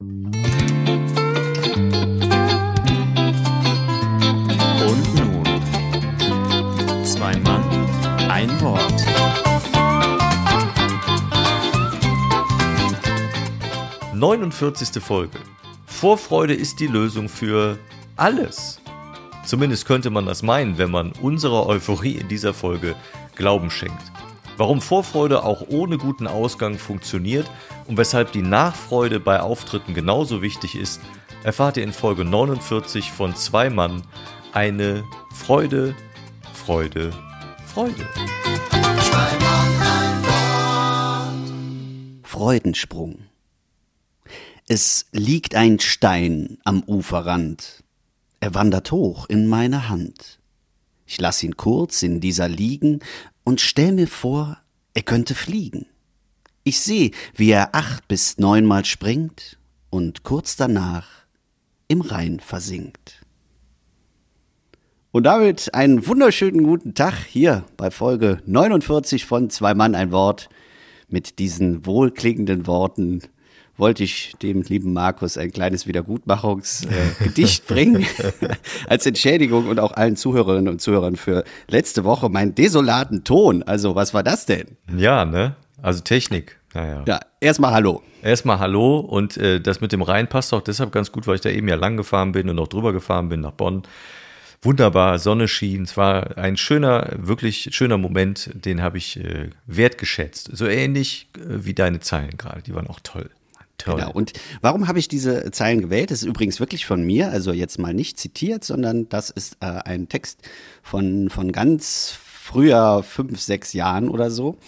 Und nun, zwei Mann, ein Wort. Neunundvierzigste Folge. Vorfreude ist die Lösung für alles. Zumindest könnte man das meinen, wenn man unserer Euphorie in dieser Folge Glauben schenkt. Warum Vorfreude auch ohne guten Ausgang funktioniert und weshalb die Nachfreude bei Auftritten genauso wichtig ist, erfahrt ihr in Folge 49 von Zwei Mann eine Freude, Freude, Freude. Freudensprung. Es liegt ein Stein am Uferrand. Er wandert hoch in meine Hand. Ich lass ihn kurz in dieser liegen und stell mir vor, er könnte fliegen. Ich seh, wie er acht bis neunmal springt und kurz danach im Rhein versinkt. Und damit einen wunderschönen guten Tag hier bei Folge 49 von Zwei Mann ein Wort. Mit diesen wohlklingenden Worten wollte ich dem lieben Markus ein kleines Wiedergutmachungsgedicht bringen als Entschädigung und auch allen Zuhörerinnen und Zuhörern für letzte Woche meinen desolaten Ton. Also was war das denn? Ja, ne? Also Technik. Naja. Ja, erstmal Hallo. Erstmal Hallo und äh, das mit dem Rhein passt auch deshalb ganz gut, weil ich da eben ja lang gefahren bin und auch drüber gefahren bin nach Bonn. Wunderbar, Sonne schien. Es war ein schöner, wirklich schöner Moment, den habe ich äh, wertgeschätzt. So ähnlich äh, wie deine Zeilen gerade, die waren auch toll. Toll. Genau. Und warum habe ich diese Zeilen gewählt? Das ist übrigens wirklich von mir, also jetzt mal nicht zitiert, sondern das ist äh, ein Text von, von ganz früher, fünf, sechs Jahren oder so.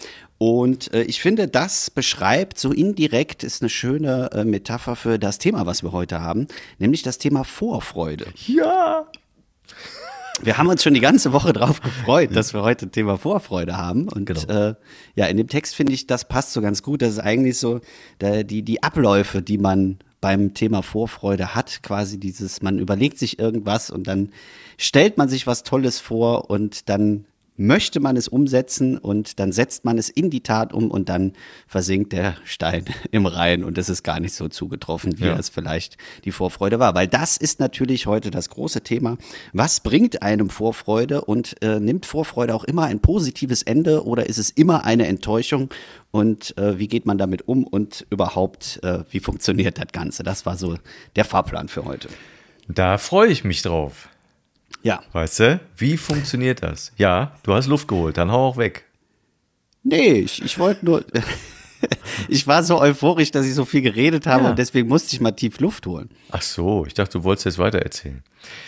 Und äh, ich finde, das beschreibt so indirekt, ist eine schöne äh, Metapher für das Thema, was wir heute haben, nämlich das Thema Vorfreude. Ja. Wir haben uns schon die ganze Woche drauf gefreut, dass wir heute Thema Vorfreude haben. Und genau. äh, ja, in dem Text finde ich, das passt so ganz gut. Das ist eigentlich so der, die, die Abläufe, die man beim Thema Vorfreude hat, quasi dieses, man überlegt sich irgendwas und dann stellt man sich was Tolles vor und dann möchte man es umsetzen und dann setzt man es in die Tat um und dann versinkt der Stein im Rhein und es ist gar nicht so zugetroffen, wie ja. es vielleicht die Vorfreude war. Weil das ist natürlich heute das große Thema. Was bringt einem Vorfreude und äh, nimmt Vorfreude auch immer ein positives Ende oder ist es immer eine Enttäuschung? Und äh, wie geht man damit um und überhaupt, äh, wie funktioniert das Ganze? Das war so der Fahrplan für heute. Da freue ich mich drauf. Ja. Weißt du? Wie funktioniert das? Ja, du hast Luft geholt, dann hau auch weg. Nee, ich, ich wollte nur. ich war so euphorisch, dass ich so viel geredet habe ja. und deswegen musste ich mal tief Luft holen. Ach so, ich dachte, du wolltest jetzt weiter erzählen.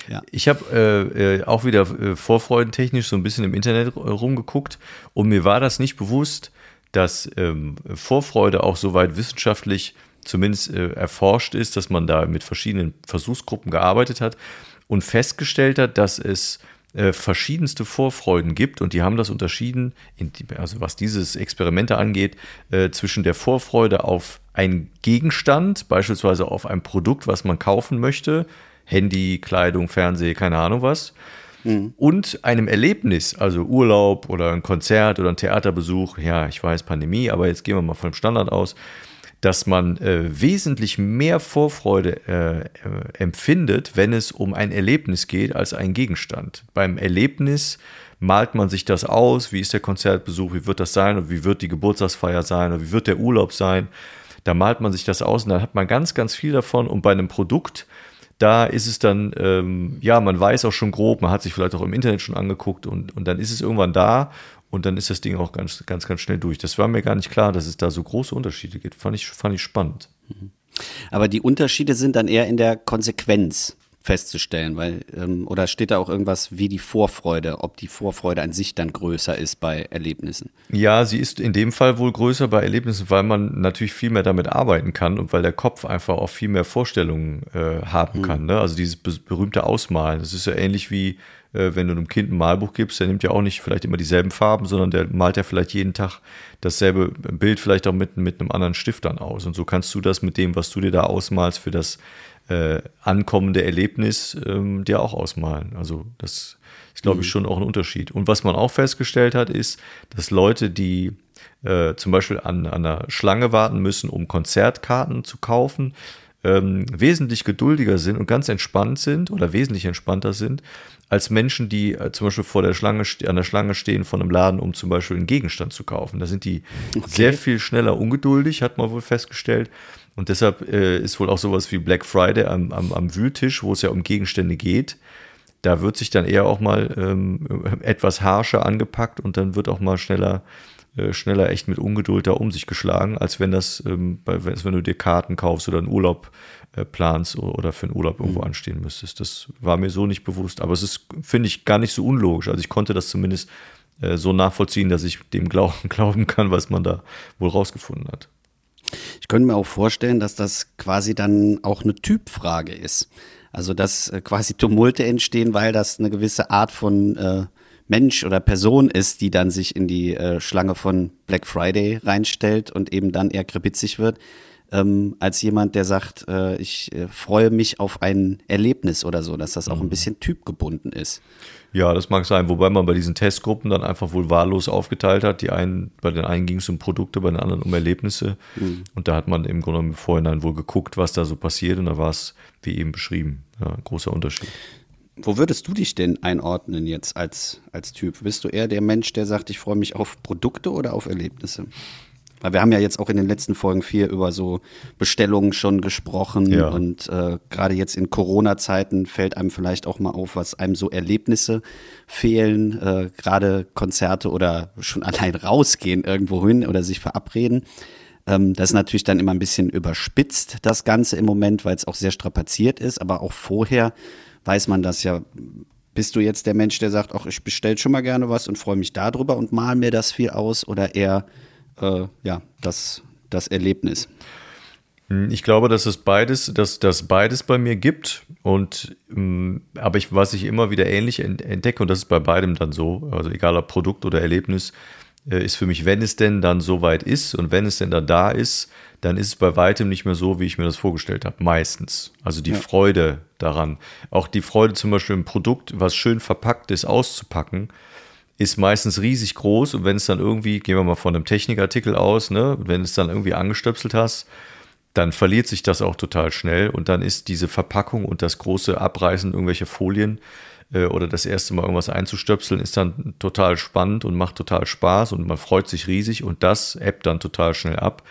Ja. Ich habe äh, äh, auch wieder äh, vorfreudentechnisch so ein bisschen im Internet rumgeguckt und mir war das nicht bewusst, dass ähm, Vorfreude auch soweit wissenschaftlich zumindest äh, erforscht ist, dass man da mit verschiedenen Versuchsgruppen gearbeitet hat und festgestellt hat, dass es äh, verschiedenste Vorfreuden gibt und die haben das unterschieden, die, also was dieses Experimente angeht, äh, zwischen der Vorfreude auf einen Gegenstand, beispielsweise auf ein Produkt, was man kaufen möchte, Handy, Kleidung, Fernseh, keine Ahnung was, mhm. und einem Erlebnis, also Urlaub oder ein Konzert oder ein Theaterbesuch, ja, ich weiß Pandemie, aber jetzt gehen wir mal vom Standard aus, dass man äh, wesentlich mehr Vorfreude äh, äh, empfindet, wenn es um ein Erlebnis geht, als ein Gegenstand. Beim Erlebnis malt man sich das aus, wie ist der Konzertbesuch, wie wird das sein und wie wird die Geburtstagsfeier sein oder wie wird der Urlaub sein. Da malt man sich das aus und dann hat man ganz, ganz viel davon. Und bei einem Produkt, da ist es dann, ähm, ja, man weiß auch schon grob, man hat sich vielleicht auch im Internet schon angeguckt und, und dann ist es irgendwann da und dann ist das Ding auch ganz, ganz, ganz schnell durch. Das war mir gar nicht klar, dass es da so große Unterschiede gibt. Fand ich, fand ich spannend. Aber die Unterschiede sind dann eher in der Konsequenz festzustellen, weil, ähm, oder steht da auch irgendwas wie die Vorfreude, ob die Vorfreude an sich dann größer ist bei Erlebnissen? Ja, sie ist in dem Fall wohl größer bei Erlebnissen, weil man natürlich viel mehr damit arbeiten kann und weil der Kopf einfach auch viel mehr Vorstellungen äh, haben mhm. kann. Ne? Also dieses berühmte Ausmalen, das ist ja ähnlich wie äh, wenn du einem Kind ein Malbuch gibst, der nimmt ja auch nicht vielleicht immer dieselben Farben, sondern der malt ja vielleicht jeden Tag dasselbe Bild vielleicht auch mit, mit einem anderen Stift dann aus. Und so kannst du das mit dem, was du dir da ausmalst für das äh, ankommende Erlebnis, ähm, dir auch ausmalen. Also das ist, glaube ich, mhm. schon auch ein Unterschied. Und was man auch festgestellt hat, ist, dass Leute, die äh, zum Beispiel an, an einer Schlange warten müssen, um Konzertkarten zu kaufen, ähm, wesentlich geduldiger sind und ganz entspannt sind oder wesentlich entspannter sind als Menschen, die äh, zum Beispiel vor der Schlange an der Schlange stehen von einem Laden, um zum Beispiel einen Gegenstand zu kaufen. Da sind die okay. sehr viel schneller ungeduldig, hat man wohl festgestellt. Und deshalb äh, ist wohl auch sowas wie Black Friday am, am, am Wühltisch, wo es ja um Gegenstände geht. Da wird sich dann eher auch mal ähm, etwas harscher angepackt und dann wird auch mal schneller äh, schneller echt mit Ungeduld da um sich geschlagen, als wenn das, ähm, bei, wenn du dir Karten kaufst oder einen Urlaub äh, planst oder für einen Urlaub irgendwo mhm. anstehen müsstest. Das war mir so nicht bewusst. Aber es ist, finde ich, gar nicht so unlogisch. Also ich konnte das zumindest äh, so nachvollziehen, dass ich dem glauben, glauben kann, was man da wohl rausgefunden hat. Ich könnte mir auch vorstellen, dass das quasi dann auch eine Typfrage ist. Also dass äh, quasi Tumulte entstehen, weil das eine gewisse Art von äh, Mensch oder Person ist, die dann sich in die äh, Schlange von Black Friday reinstellt und eben dann eher krepitzig wird, ähm, als jemand, der sagt, äh, ich äh, freue mich auf ein Erlebnis oder so, dass das auch ein mhm. bisschen typgebunden ist. Ja, das mag sein, wobei man bei diesen Testgruppen dann einfach wohl wahllos aufgeteilt hat. Die einen, bei den einen ging es um Produkte, bei den anderen um Erlebnisse. Mhm. Und da hat man im Grunde im Vorhinein wohl geguckt, was da so passiert und da war es, wie eben beschrieben, ja, großer Unterschied. Wo würdest du dich denn einordnen jetzt als, als Typ? Bist du eher der Mensch, der sagt, ich freue mich auf Produkte oder auf Erlebnisse? Weil wir haben ja jetzt auch in den letzten Folgen vier über so Bestellungen schon gesprochen ja. und äh, gerade jetzt in Corona-Zeiten fällt einem vielleicht auch mal auf, was einem so Erlebnisse fehlen, äh, gerade Konzerte oder schon allein rausgehen irgendwo hin oder sich verabreden. Ähm, das ist natürlich dann immer ein bisschen überspitzt, das Ganze im Moment, weil es auch sehr strapaziert ist, aber auch vorher weiß man das ja. Bist du jetzt der Mensch, der sagt, ach, ich bestelle schon mal gerne was und freue mich darüber und mal mir das viel aus oder eher äh, ja, das, das Erlebnis? Hm, ich glaube, dass es beides, dass das beides bei mir gibt. Und hm, aber ich, was ich immer wieder ähnlich entdecke, und das ist bei beidem dann so, also egal ob Produkt oder Erlebnis, äh, ist für mich, wenn es denn dann so weit ist und wenn es denn dann da ist, dann ist es bei weitem nicht mehr so, wie ich mir das vorgestellt habe. Meistens. Also die ja. Freude daran. Auch die Freude zum Beispiel ein Produkt, was schön verpackt ist, auszupacken, ist meistens riesig groß. Und wenn es dann irgendwie, gehen wir mal von einem Technikartikel aus, ne, wenn es dann irgendwie angestöpselt hast, dann verliert sich das auch total schnell. Und dann ist diese Verpackung und das große Abreißen irgendwelcher Folien äh, oder das erste Mal irgendwas einzustöpseln, ist dann total spannend und macht total Spaß und man freut sich riesig und das ebbt dann total schnell ab.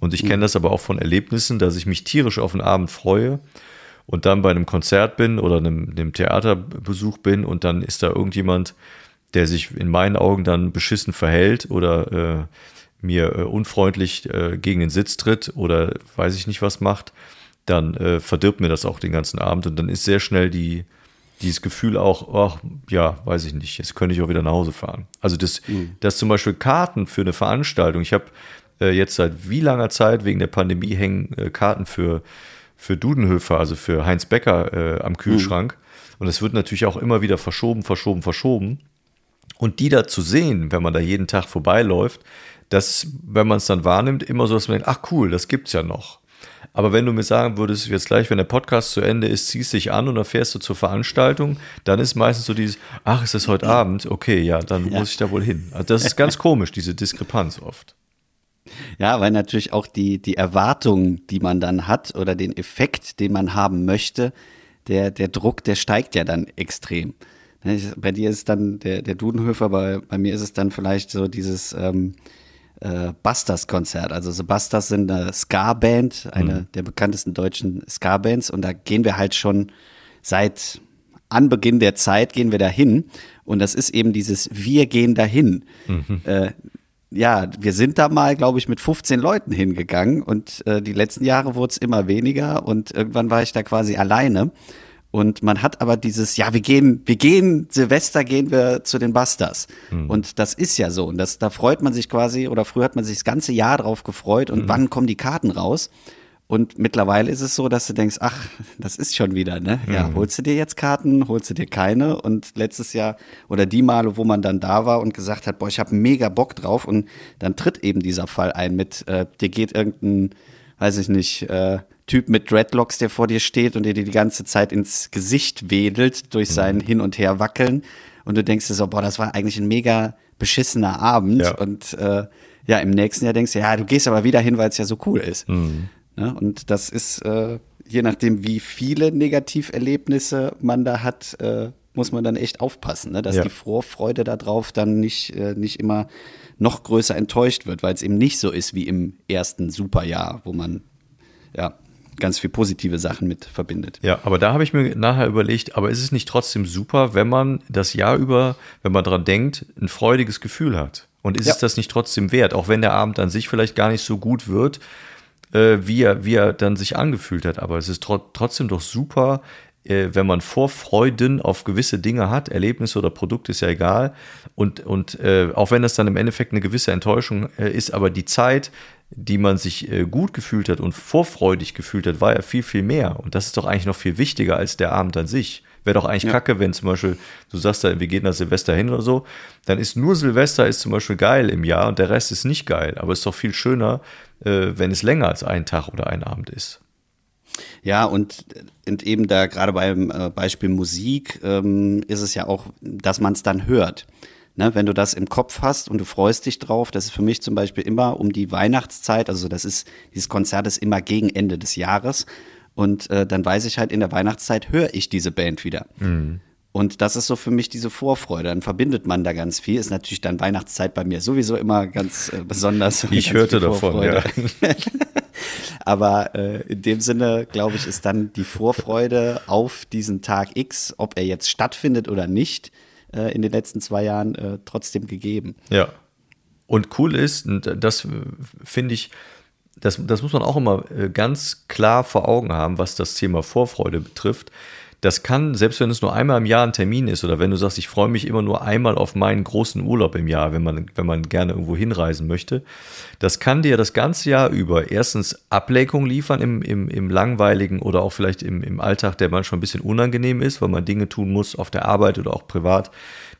Und ich kenne mhm. das aber auch von Erlebnissen, dass ich mich tierisch auf den Abend freue und dann bei einem Konzert bin oder einem, einem Theaterbesuch bin und dann ist da irgendjemand, der sich in meinen Augen dann beschissen verhält oder äh, mir äh, unfreundlich äh, gegen den Sitz tritt oder weiß ich nicht was macht, dann äh, verdirbt mir das auch den ganzen Abend und dann ist sehr schnell die, dieses Gefühl auch, ach, ja, weiß ich nicht, jetzt könnte ich auch wieder nach Hause fahren. Also das, mhm. das zum Beispiel Karten für eine Veranstaltung, ich habe äh, jetzt seit wie langer Zeit wegen der Pandemie hängen äh, Karten für, für Dudenhöfer, also für Heinz Becker am Kühlschrank. Mhm. Und es wird natürlich auch immer wieder verschoben, verschoben, verschoben. Und die da zu sehen, wenn man da jeden Tag vorbeiläuft, das, wenn man es dann wahrnimmt, immer so, dass man denkt, ach cool, das gibt's ja noch. Aber wenn du mir sagen würdest, jetzt gleich, wenn der Podcast zu Ende ist, ziehst dich an und dann fährst du zur Veranstaltung, dann ist meistens so dieses, ach, ist das heute Abend? Okay, ja, dann ja. muss ich da wohl hin. Also das ist ganz komisch, diese Diskrepanz oft. Ja, weil natürlich auch die, die Erwartung, die man dann hat oder den Effekt, den man haben möchte, der, der Druck, der steigt ja dann extrem. Ne, bei dir ist dann der, der Dudenhöfer, bei, bei mir ist es dann vielleicht so dieses ähm, äh, Busters-Konzert. Also so Busters sind eine Ska-Band, eine mhm. der bekanntesten deutschen Ska-Bands und da gehen wir halt schon seit Anbeginn der Zeit gehen wir dahin und das ist eben dieses Wir gehen dahin. Mhm. Äh, ja, wir sind da mal, glaube ich, mit 15 Leuten hingegangen und äh, die letzten Jahre wurde es immer weniger und irgendwann war ich da quasi alleine. Und man hat aber dieses, ja, wir gehen, wir gehen, Silvester gehen wir zu den Busters. Mhm. Und das ist ja so. Und das, da freut man sich quasi, oder früher hat man sich das ganze Jahr drauf gefreut und mhm. wann kommen die Karten raus? Und mittlerweile ist es so, dass du denkst, ach, das ist schon wieder, ne? Ja, mhm. holst du dir jetzt Karten, holst du dir keine? Und letztes Jahr oder die Male, wo man dann da war und gesagt hat, boah, ich habe mega Bock drauf und dann tritt eben dieser Fall ein mit, äh, dir geht irgendein, weiß ich nicht, äh, Typ mit Dreadlocks, der vor dir steht und dir die ganze Zeit ins Gesicht wedelt durch sein mhm. Hin und Her wackeln. Und du denkst dir so, boah, das war eigentlich ein mega beschissener Abend. Ja. Und äh, ja, im nächsten Jahr denkst du, ja, du gehst aber wieder hin, weil es ja so cool ist. Mhm. Ne? Und das ist, äh, je nachdem, wie viele Negativerlebnisse man da hat, äh, muss man dann echt aufpassen, ne? dass ja. die Vorfreude darauf dann nicht, äh, nicht immer noch größer enttäuscht wird, weil es eben nicht so ist wie im ersten Superjahr, wo man ja ganz viel positive Sachen mit verbindet. Ja, aber da habe ich mir nachher überlegt, aber ist es nicht trotzdem super, wenn man das Jahr über, wenn man daran denkt, ein freudiges Gefühl hat? Und ist ja. es das nicht trotzdem wert, auch wenn der Abend an sich vielleicht gar nicht so gut wird, äh, wie, er, wie er dann sich angefühlt hat? Aber es ist tro trotzdem doch super, wenn man Vorfreuden auf gewisse Dinge hat, Erlebnisse oder Produkte ist ja egal. Und, und äh, auch wenn das dann im Endeffekt eine gewisse Enttäuschung äh, ist, aber die Zeit, die man sich äh, gut gefühlt hat und vorfreudig gefühlt hat, war ja viel, viel mehr. Und das ist doch eigentlich noch viel wichtiger als der Abend an sich. Wäre doch eigentlich ja. kacke, wenn zum Beispiel, du sagst da, wir gehen nach Silvester hin oder so, dann ist nur Silvester ist zum Beispiel geil im Jahr und der Rest ist nicht geil. Aber es ist doch viel schöner, äh, wenn es länger als ein Tag oder ein Abend ist. Ja, und, und eben da gerade beim äh, Beispiel Musik ähm, ist es ja auch, dass man es dann hört. Ne, wenn du das im Kopf hast und du freust dich drauf, das ist für mich zum Beispiel immer um die Weihnachtszeit, also das ist, dieses Konzert ist immer gegen Ende des Jahres. Und äh, dann weiß ich halt, in der Weihnachtszeit höre ich diese Band wieder. Mhm. Und das ist so für mich diese Vorfreude. Dann verbindet man da ganz viel. Ist natürlich dann Weihnachtszeit bei mir sowieso immer ganz äh, besonders. Ich hörte davon, ja. Aber äh, in dem Sinne, glaube ich, ist dann die Vorfreude auf diesen Tag X, ob er jetzt stattfindet oder nicht, äh, in den letzten zwei Jahren äh, trotzdem gegeben. Ja. Und cool ist, und das finde ich, das, das muss man auch immer äh, ganz klar vor Augen haben, was das Thema Vorfreude betrifft das kann, selbst wenn es nur einmal im Jahr ein Termin ist oder wenn du sagst, ich freue mich immer nur einmal auf meinen großen Urlaub im Jahr, wenn man, wenn man gerne irgendwo hinreisen möchte, das kann dir das ganze Jahr über erstens Ablenkung liefern im, im, im langweiligen oder auch vielleicht im, im Alltag, der manchmal ein bisschen unangenehm ist, weil man Dinge tun muss auf der Arbeit oder auch privat,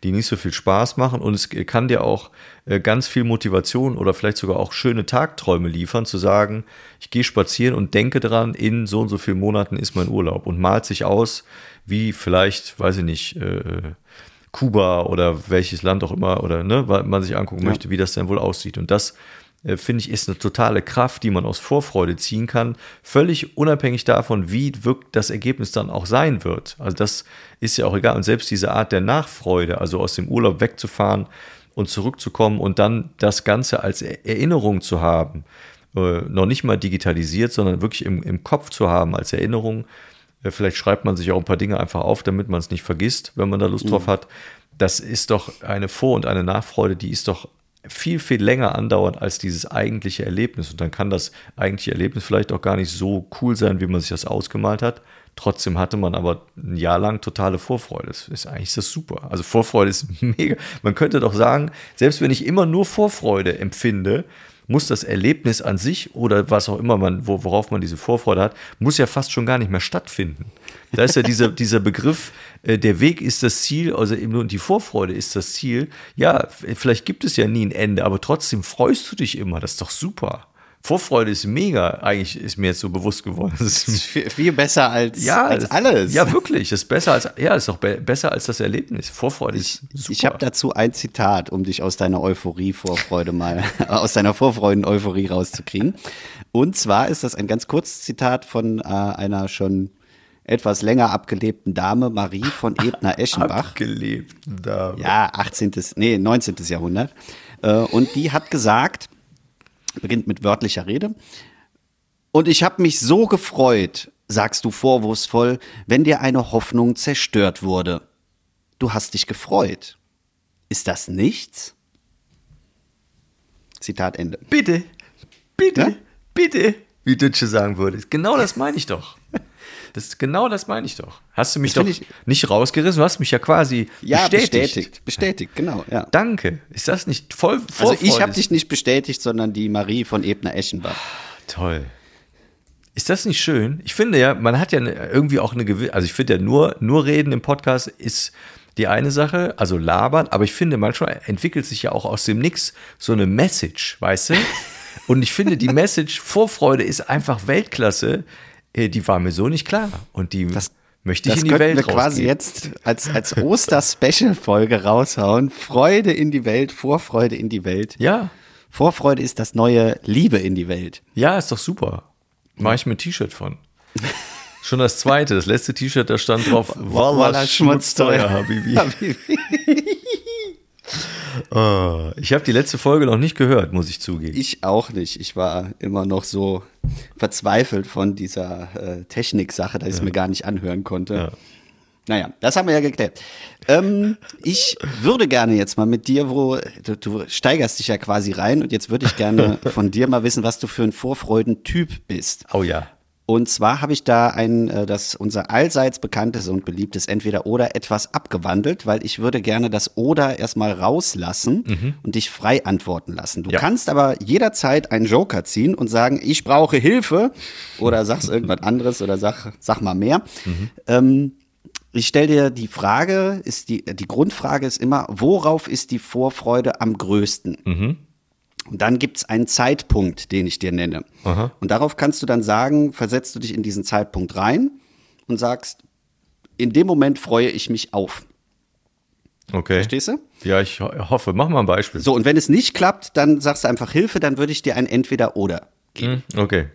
die nicht so viel Spaß machen. Und es kann dir auch äh, ganz viel Motivation oder vielleicht sogar auch schöne Tagträume liefern, zu sagen, ich gehe spazieren und denke dran, in so und so vielen Monaten ist mein Urlaub und malt sich aus, wie vielleicht, weiß ich nicht, äh, Kuba oder welches Land auch immer oder ne, weil man sich angucken ja. möchte, wie das denn wohl aussieht. Und das äh, finde ich, ist eine totale Kraft, die man aus Vorfreude ziehen kann, völlig unabhängig davon, wie wirkt das Ergebnis dann auch sein wird. Also das ist ja auch egal. Und selbst diese Art der Nachfreude, also aus dem Urlaub wegzufahren und zurückzukommen und dann das Ganze als Erinnerung zu haben, äh, noch nicht mal digitalisiert, sondern wirklich im, im Kopf zu haben als Erinnerung. Äh, vielleicht schreibt man sich auch ein paar Dinge einfach auf, damit man es nicht vergisst, wenn man da Lust mhm. drauf hat. Das ist doch eine Vor- und eine Nachfreude, die ist doch viel, viel länger andauern als dieses eigentliche Erlebnis. Und dann kann das eigentliche Erlebnis vielleicht auch gar nicht so cool sein, wie man sich das ausgemalt hat. Trotzdem hatte man aber ein Jahr lang totale Vorfreude. Das ist eigentlich das super. Also Vorfreude ist mega. Man könnte doch sagen, selbst wenn ich immer nur Vorfreude empfinde, muss das Erlebnis an sich oder was auch immer man, worauf man diese Vorfreude hat, muss ja fast schon gar nicht mehr stattfinden. Da ist ja dieser, dieser Begriff, äh, der Weg ist das Ziel, also eben nur die Vorfreude ist das Ziel. Ja, vielleicht gibt es ja nie ein Ende, aber trotzdem freust du dich immer. Das ist doch super. Vorfreude ist mega, eigentlich ist mir jetzt so bewusst geworden. Das ist viel, viel besser als, ja, als alles. Ja, wirklich. Das ist besser als, ja, ist auch be besser als das Erlebnis. Vorfreude ist super. Ich habe dazu ein Zitat, um dich aus deiner Euphorie, Vorfreude mal, aus deiner Vorfreuden-Euphorie rauszukriegen. Und zwar ist das ein ganz kurzes Zitat von äh, einer schon etwas länger abgelebten Dame, Marie von Ebner-Eschenbach. Abgelebten Dame. Ja, 18., nee, 19. Jahrhundert. Äh, und die hat gesagt, beginnt mit wörtlicher Rede. Und ich habe mich so gefreut, sagst du vorwurfsvoll, wenn dir eine Hoffnung zerstört wurde. Du hast dich gefreut. Ist das nichts? Zitat Ende. Bitte, bitte, ja? bitte, wie Dütsche sagen würde. Genau das meine ich doch. Das, genau das meine ich doch. Hast du mich das doch ich, nicht rausgerissen? Du hast mich ja quasi ja, bestätigt. bestätigt. Bestätigt, genau. Ja. Danke. Ist das nicht voll Also ich habe dich nicht bestätigt, sondern die Marie von Ebner-Eschenbach. Toll. Ist das nicht schön? Ich finde ja, man hat ja irgendwie auch eine gewisse, also ich finde ja nur, nur reden im Podcast ist die eine Sache, also labern, aber ich finde manchmal entwickelt sich ja auch aus dem Nix so eine Message, weißt du? Und ich finde, die Message Vorfreude ist einfach Weltklasse. Äh, die war mir so nicht klar. Und die das, möchte ich in die Welt wir quasi jetzt als, als Oster-Special-Folge raushauen. Freude in die Welt, Vorfreude in die Welt. Ja. Vorfreude ist das neue Liebe in die Welt. Ja, ist doch super. Mache ich mir ein T-Shirt von. Schon das zweite, das letzte T-Shirt, da stand drauf, Walla schmutzteuer, Habibi. Habibi. oh, ich habe die letzte Folge noch nicht gehört, muss ich zugeben. Ich auch nicht. Ich war immer noch so verzweifelt von dieser äh, Technik-Sache, dass ich es mir gar nicht anhören konnte. Ja. Naja, das haben wir ja geklärt. Ähm, ich würde gerne jetzt mal mit dir, wo du, du, steigerst dich ja quasi rein und jetzt würde ich gerne von dir mal wissen, was du für ein Vorfreudentyp bist. Oh ja. Und zwar habe ich da ein, äh, das unser allseits bekanntes und beliebtes Entweder-Oder etwas abgewandelt, weil ich würde gerne das Oder erstmal rauslassen mhm. und dich frei antworten lassen. Du ja. kannst aber jederzeit einen Joker ziehen und sagen, ich brauche Hilfe oder sagst irgendwas anderes oder sag, sag mal mehr. Mhm. Ähm, ich stelle dir die Frage, ist die, die Grundfrage ist immer, worauf ist die Vorfreude am größten? Mhm. Und dann gibt es einen Zeitpunkt, den ich dir nenne. Aha. Und darauf kannst du dann sagen, versetzt du dich in diesen Zeitpunkt rein und sagst, in dem Moment freue ich mich auf. Okay. Verstehst du? Ja, ich hoffe. Mach mal ein Beispiel. So, und wenn es nicht klappt, dann sagst du einfach Hilfe, dann würde ich dir ein Entweder-Oder geben. Hm, okay.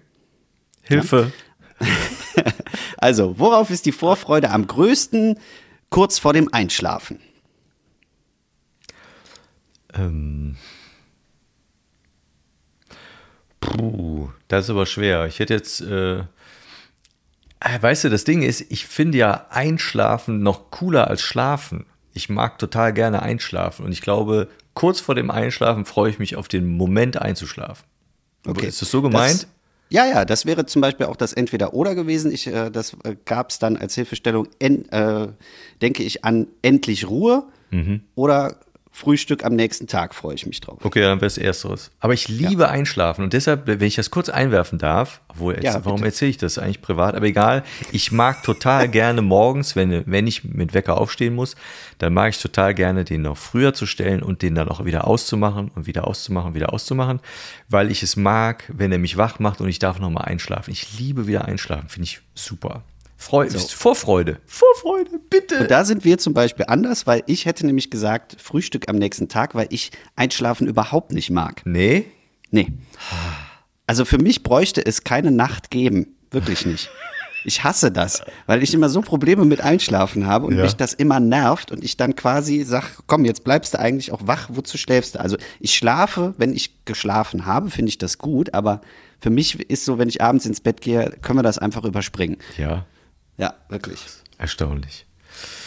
Hilfe. Ja? Also, worauf ist die Vorfreude am größten kurz vor dem Einschlafen? Ähm. Puh, das ist aber schwer. Ich hätte jetzt. Äh, äh, weißt du, das Ding ist, ich finde ja Einschlafen noch cooler als Schlafen. Ich mag total gerne einschlafen und ich glaube, kurz vor dem Einschlafen freue ich mich auf den Moment einzuschlafen. Okay. Ist das so gemeint? Das, ja, ja, das wäre zum Beispiel auch das Entweder-Oder gewesen. Ich, äh, das äh, gab es dann als Hilfestellung, en, äh, denke ich an endlich Ruhe mhm. oder Frühstück am nächsten Tag freue ich mich drauf. Okay, dann wäre es Ersteres. Aber ich liebe ja. Einschlafen und deshalb, wenn ich das kurz einwerfen darf, obwohl, jetzt, ja, warum erzähle ich das eigentlich privat? Aber egal, ich mag total gerne morgens, wenn, wenn ich mit Wecker aufstehen muss, dann mag ich total gerne, den noch früher zu stellen und den dann auch wieder auszumachen und wieder auszumachen, wieder auszumachen, weil ich es mag, wenn er mich wach macht und ich darf nochmal einschlafen. Ich liebe wieder einschlafen, finde ich super. Freu so. Vorfreude. Vorfreude, bitte. Und da sind wir zum Beispiel anders, weil ich hätte nämlich gesagt, Frühstück am nächsten Tag, weil ich Einschlafen überhaupt nicht mag. Nee? Nee. Also für mich bräuchte es keine Nacht geben. Wirklich nicht. Ich hasse das, weil ich immer so Probleme mit Einschlafen habe und ja. mich das immer nervt und ich dann quasi sag, komm, jetzt bleibst du eigentlich auch wach, wozu schläfst du? Also ich schlafe, wenn ich geschlafen habe, finde ich das gut, aber für mich ist so, wenn ich abends ins Bett gehe, können wir das einfach überspringen. Ja. Ja, wirklich. Erstaunlich.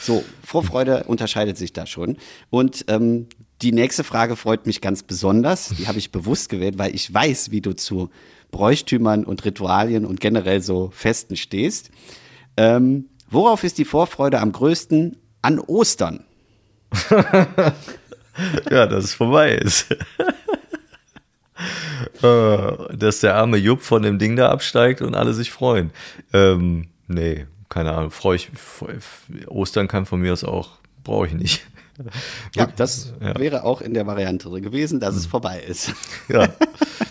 So, Vorfreude unterscheidet sich da schon. Und ähm, die nächste Frage freut mich ganz besonders. Die habe ich bewusst gewählt, weil ich weiß, wie du zu Bräuchtümern und Ritualien und generell so Festen stehst. Ähm, worauf ist die Vorfreude am größten? An Ostern. ja, dass es vorbei ist. Äh, dass der arme Jupp von dem Ding da absteigt und alle sich freuen. Ähm, nee, keine Ahnung, freue ich, Ostern kann von mir aus auch, brauche ich nicht. Ja, das ja. wäre auch in der Variante gewesen, dass es hm. vorbei ist. Ja.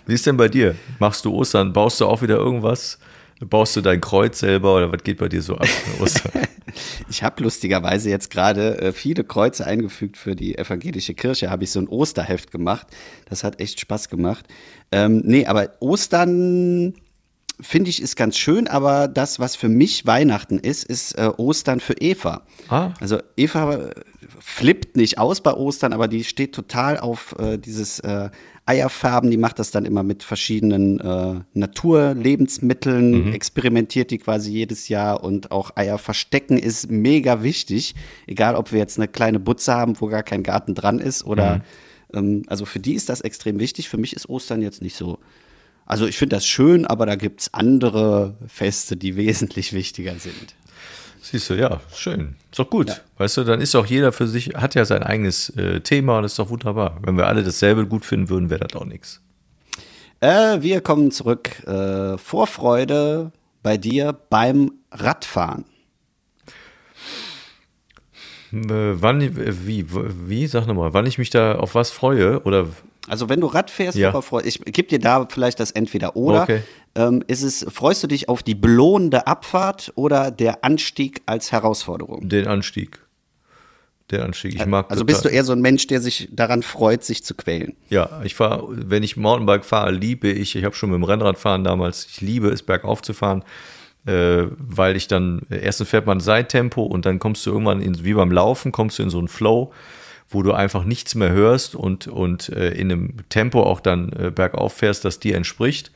Wie ist denn bei dir? Machst du Ostern? Baust du auch wieder irgendwas? Baust du dein Kreuz selber oder was geht bei dir so ab? ich habe lustigerweise jetzt gerade äh, viele Kreuze eingefügt für die evangelische Kirche. Habe ich so ein Osterheft gemacht. Das hat echt Spaß gemacht. Ähm, nee, aber Ostern finde ich, ist ganz schön, aber das, was für mich Weihnachten ist, ist äh, Ostern für Eva. Ah. Also Eva flippt nicht aus bei Ostern, aber die steht total auf äh, dieses äh, Eierfarben. Die macht das dann immer mit verschiedenen äh, Naturlebensmitteln, mhm. experimentiert die quasi jedes Jahr und auch Eier verstecken ist mega wichtig. Egal, ob wir jetzt eine kleine Butze haben, wo gar kein Garten dran ist oder, mhm. ähm, also für die ist das extrem wichtig. Für mich ist Ostern jetzt nicht so also ich finde das schön, aber da gibt es andere Feste, die wesentlich wichtiger sind. Siehst du, ja, schön. Ist doch gut. Ja. Weißt du, dann ist auch jeder für sich, hat ja sein eigenes äh, Thema und ist doch wunderbar. Wenn wir alle dasselbe gut finden würden, wäre das auch nichts. Äh, wir kommen zurück. Äh, Vorfreude bei dir beim Radfahren. Äh, wann, wie, wie, sag nochmal, wann ich mich da auf was freue oder also wenn du Rad fährst, ja. ich gebe dir da vielleicht das entweder oder. Okay. Ähm, ist es, freust du dich auf die belohnende Abfahrt oder der Anstieg als Herausforderung? Den Anstieg. Der Anstieg. Ich mag also bist du eher so ein Mensch, der sich daran freut, sich zu quälen? Ja, ich fahre, wenn ich Mountainbike fahre, liebe ich, ich habe schon mit dem Rennradfahren damals, ich liebe es, bergauf zu fahren. äh, weil ich dann, erstens fährt man Seittempo und dann kommst du irgendwann in, wie beim Laufen, kommst du in so einen Flow, wo du einfach nichts mehr hörst und, und äh, in einem Tempo auch dann äh, bergauf fährst, das dir entspricht.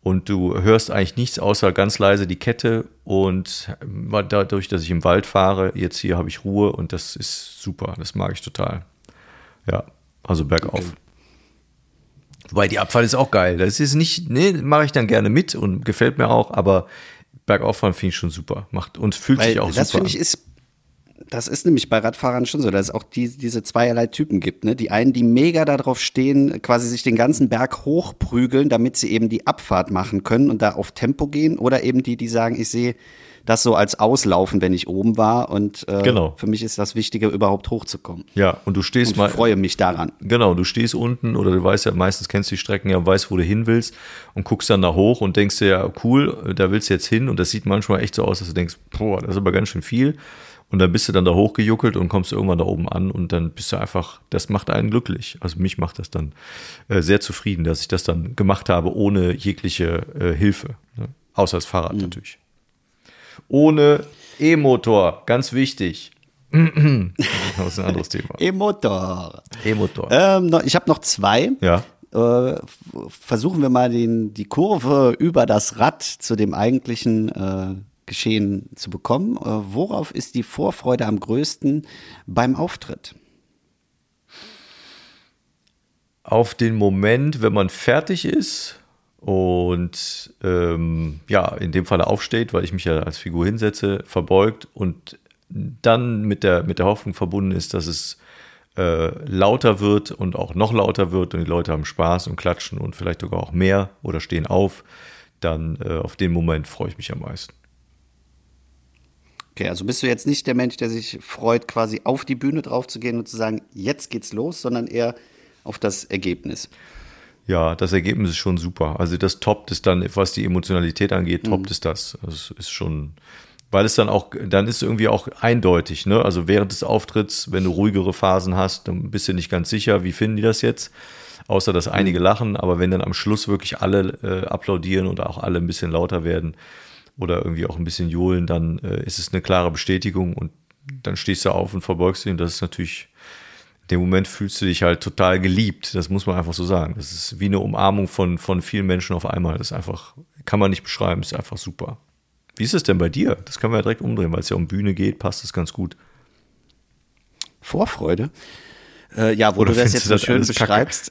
Und du hörst eigentlich nichts außer ganz leise die Kette und dadurch, dass ich im Wald fahre, jetzt hier habe ich Ruhe und das ist super, das mag ich total. Ja, also bergauf. Okay. Wobei die Abfahrt ist auch geil. Das ist nicht, nee, mache ich dann gerne mit und gefällt mir auch, aber Bergauffahren finde ich schon super. Macht und fühlt Weil sich auch das super. Das finde ich ist das ist nämlich bei Radfahrern schon so, dass es auch die, diese zweierlei Typen gibt. Ne? Die einen, die mega darauf stehen, quasi sich den ganzen Berg hochprügeln, damit sie eben die Abfahrt machen können und da auf Tempo gehen. Oder eben die, die sagen, ich sehe das so als Auslaufen, wenn ich oben war. Und äh, genau. für mich ist das Wichtige, überhaupt hochzukommen. Ja, und du stehst und mal. Ich freue mich daran. Genau, du stehst unten oder du weißt ja, meistens kennst du die Strecken ja, weißt, wo du hin willst und guckst dann da hoch und denkst dir, ja, cool, da willst du jetzt hin. Und das sieht manchmal echt so aus, dass du denkst, boah, das ist aber ganz schön viel. Und dann bist du dann da hochgejuckelt und kommst irgendwann da oben an und dann bist du einfach, das macht einen glücklich. Also mich macht das dann äh, sehr zufrieden, dass ich das dann gemacht habe ohne jegliche äh, Hilfe. Ne? Außer das Fahrrad mhm. natürlich. Ohne E-Motor, ganz wichtig. das ist ein anderes Thema. E-Motor. E-Motor. Ähm, ich habe noch zwei. Ja. Äh, versuchen wir mal den, die Kurve über das Rad zu dem eigentlichen äh, Geschehen zu bekommen. Äh, worauf ist die Vorfreude am größten beim Auftritt? Auf den Moment, wenn man fertig ist und ähm, ja, in dem Fall aufsteht, weil ich mich ja als Figur hinsetze, verbeugt und dann mit der, mit der Hoffnung verbunden ist, dass es äh, lauter wird und auch noch lauter wird und die Leute haben Spaß und klatschen und vielleicht sogar auch mehr oder stehen auf, dann äh, auf den Moment freue ich mich am meisten. Okay, also bist du jetzt nicht der Mensch, der sich freut, quasi auf die Bühne drauf zu gehen und zu sagen, jetzt geht's los, sondern eher auf das Ergebnis. Ja, das Ergebnis ist schon super. Also das toppt es dann, was die Emotionalität angeht, toppt mhm. es das. Das ist schon, weil es dann auch, dann ist irgendwie auch eindeutig, ne? Also während des Auftritts, wenn du ruhigere Phasen hast, dann bist du nicht ganz sicher, wie finden die das jetzt? Außer dass einige mhm. lachen, aber wenn dann am Schluss wirklich alle äh, applaudieren und auch alle ein bisschen lauter werden oder irgendwie auch ein bisschen johlen, dann äh, ist es eine klare Bestätigung und dann stehst du auf und verbeugst dich und das ist natürlich dem Moment fühlst du dich halt total geliebt. Das muss man einfach so sagen. Das ist wie eine Umarmung von, von vielen Menschen auf einmal. Das ist einfach, kann man nicht beschreiben, ist einfach super. Wie ist es denn bei dir? Das können wir ja direkt umdrehen, weil es ja um Bühne geht, passt es ganz gut. Vorfreude? Äh, ja, wo Oder du das jetzt so schön beschreibst.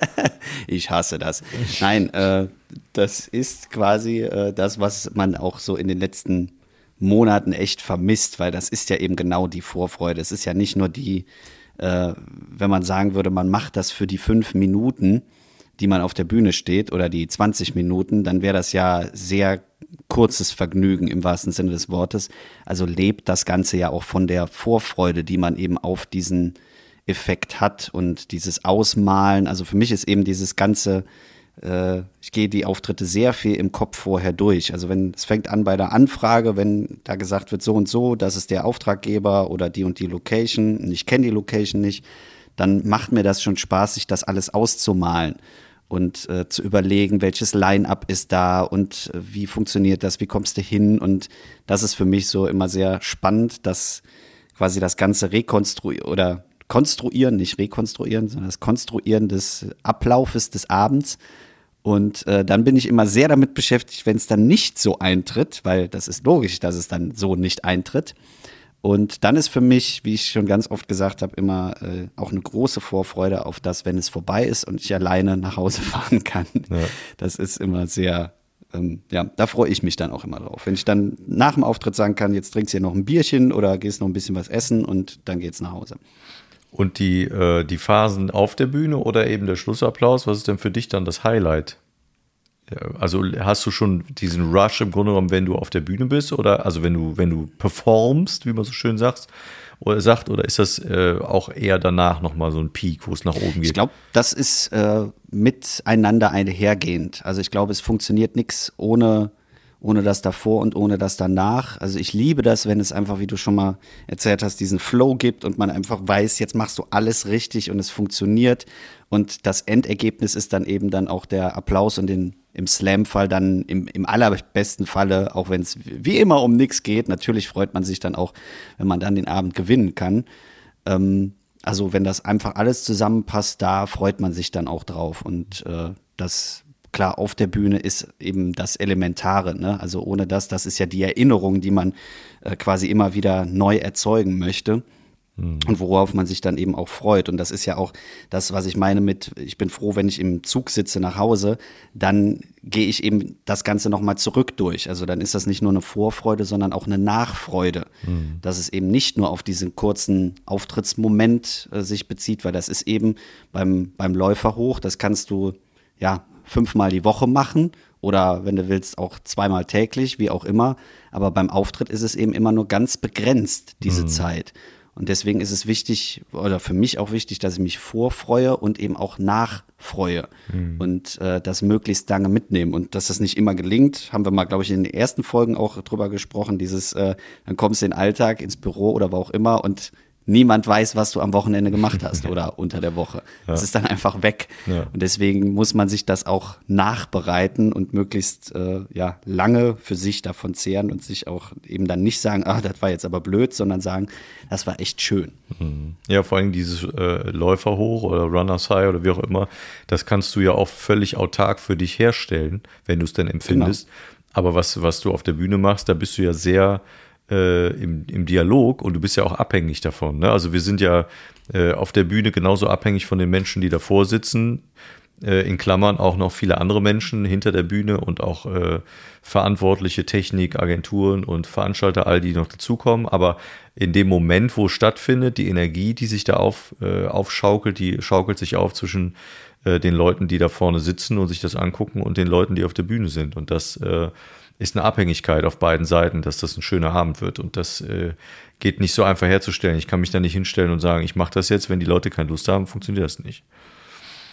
ich hasse das. Nein, äh, das ist quasi äh, das, was man auch so in den letzten Monaten echt vermisst, weil das ist ja eben genau die Vorfreude. Es ist ja nicht nur die, äh, wenn man sagen würde, man macht das für die fünf Minuten, die man auf der Bühne steht oder die 20 Minuten, dann wäre das ja sehr kurzes Vergnügen im wahrsten Sinne des Wortes. Also lebt das Ganze ja auch von der Vorfreude, die man eben auf diesen Effekt hat und dieses Ausmalen. Also für mich ist eben dieses ganze äh, ich gehe die Auftritte sehr viel im Kopf vorher durch. Also wenn es fängt an bei der Anfrage, wenn da gesagt wird so und so, das ist der Auftraggeber oder die und die Location und ich kenne die Location nicht, dann macht mir das schon Spaß, sich das alles auszumalen und äh, zu überlegen, welches Line-up ist da und äh, wie funktioniert das, wie kommst du hin und das ist für mich so immer sehr spannend, dass quasi das ganze rekonstruieren oder konstruieren, nicht rekonstruieren, sondern das Konstruieren des Ablaufes des Abends und äh, dann bin ich immer sehr damit beschäftigt, wenn es dann nicht so eintritt, weil das ist logisch, dass es dann so nicht eintritt. Und dann ist für mich, wie ich schon ganz oft gesagt habe, immer äh, auch eine große Vorfreude auf das, wenn es vorbei ist und ich alleine nach Hause fahren kann. Ja. Das ist immer sehr, ähm, ja, da freue ich mich dann auch immer drauf. Wenn ich dann nach dem Auftritt sagen kann, jetzt trinkst du hier noch ein Bierchen oder gehst noch ein bisschen was essen und dann geht's nach Hause. Und die, äh, die Phasen auf der Bühne oder eben der Schlussapplaus, was ist denn für dich dann das Highlight? Also hast du schon diesen Rush im Grunde genommen, wenn du auf der Bühne bist oder also wenn du, wenn du performst, wie man so schön sagt, oder sagt, oder ist das äh, auch eher danach nochmal so ein Peak, wo es nach oben geht? Ich glaube, das ist äh, miteinander einhergehend. Also ich glaube, es funktioniert nichts ohne ohne das davor und ohne das danach. Also ich liebe das, wenn es einfach, wie du schon mal erzählt hast, diesen Flow gibt und man einfach weiß, jetzt machst du alles richtig und es funktioniert. Und das Endergebnis ist dann eben dann auch der Applaus und den, im Slam-Fall dann im, im allerbesten Falle, auch wenn es wie immer um nichts geht, natürlich freut man sich dann auch, wenn man dann den Abend gewinnen kann. Ähm, also wenn das einfach alles zusammenpasst, da freut man sich dann auch drauf. Und äh, das klar, auf der Bühne ist eben das Elementare. Ne? Also ohne das, das ist ja die Erinnerung, die man äh, quasi immer wieder neu erzeugen möchte. Mhm. Und worauf man sich dann eben auch freut. Und das ist ja auch das, was ich meine mit, ich bin froh, wenn ich im Zug sitze nach Hause, dann gehe ich eben das Ganze nochmal zurück durch. Also dann ist das nicht nur eine Vorfreude, sondern auch eine Nachfreude. Mhm. Dass es eben nicht nur auf diesen kurzen Auftrittsmoment äh, sich bezieht, weil das ist eben beim, beim Läufer hoch, das kannst du ja fünfmal die Woche machen oder wenn du willst auch zweimal täglich, wie auch immer. Aber beim Auftritt ist es eben immer nur ganz begrenzt, diese mhm. Zeit. Und deswegen ist es wichtig, oder für mich auch wichtig, dass ich mich vorfreue und eben auch nachfreue mhm. und äh, das möglichst lange mitnehmen. Und dass das nicht immer gelingt, haben wir mal, glaube ich, in den ersten Folgen auch drüber gesprochen, dieses, äh, dann kommst du in den Alltag, ins Büro oder wo auch immer und niemand weiß, was du am Wochenende gemacht hast oder unter der Woche. Es ja. ist dann einfach weg. Ja. Und deswegen muss man sich das auch nachbereiten und möglichst äh, ja, lange für sich davon zehren und sich auch eben dann nicht sagen, ah, das war jetzt aber blöd, sondern sagen, das war echt schön. Mhm. Ja, vor allem dieses äh, Läufer hoch oder Runners High oder wie auch immer, das kannst du ja auch völlig autark für dich herstellen, wenn du es denn empfindest. Genau. Aber was, was du auf der Bühne machst, da bist du ja sehr äh, im, im Dialog und du bist ja auch abhängig davon. Ne? Also wir sind ja äh, auf der Bühne genauso abhängig von den Menschen, die davor sitzen. Äh, in Klammern auch noch viele andere Menschen hinter der Bühne und auch äh, verantwortliche Technik, Agenturen und Veranstalter, all die noch dazukommen. Aber in dem Moment, wo es stattfindet, die Energie, die sich da auf, äh, aufschaukelt, die schaukelt sich auf zwischen äh, den Leuten, die da vorne sitzen und sich das angucken und den Leuten, die auf der Bühne sind. Und das äh, ist eine Abhängigkeit auf beiden Seiten, dass das ein schöner Abend wird. Und das äh, geht nicht so einfach herzustellen. Ich kann mich da nicht hinstellen und sagen, ich mache das jetzt, wenn die Leute keine Lust haben, funktioniert das nicht.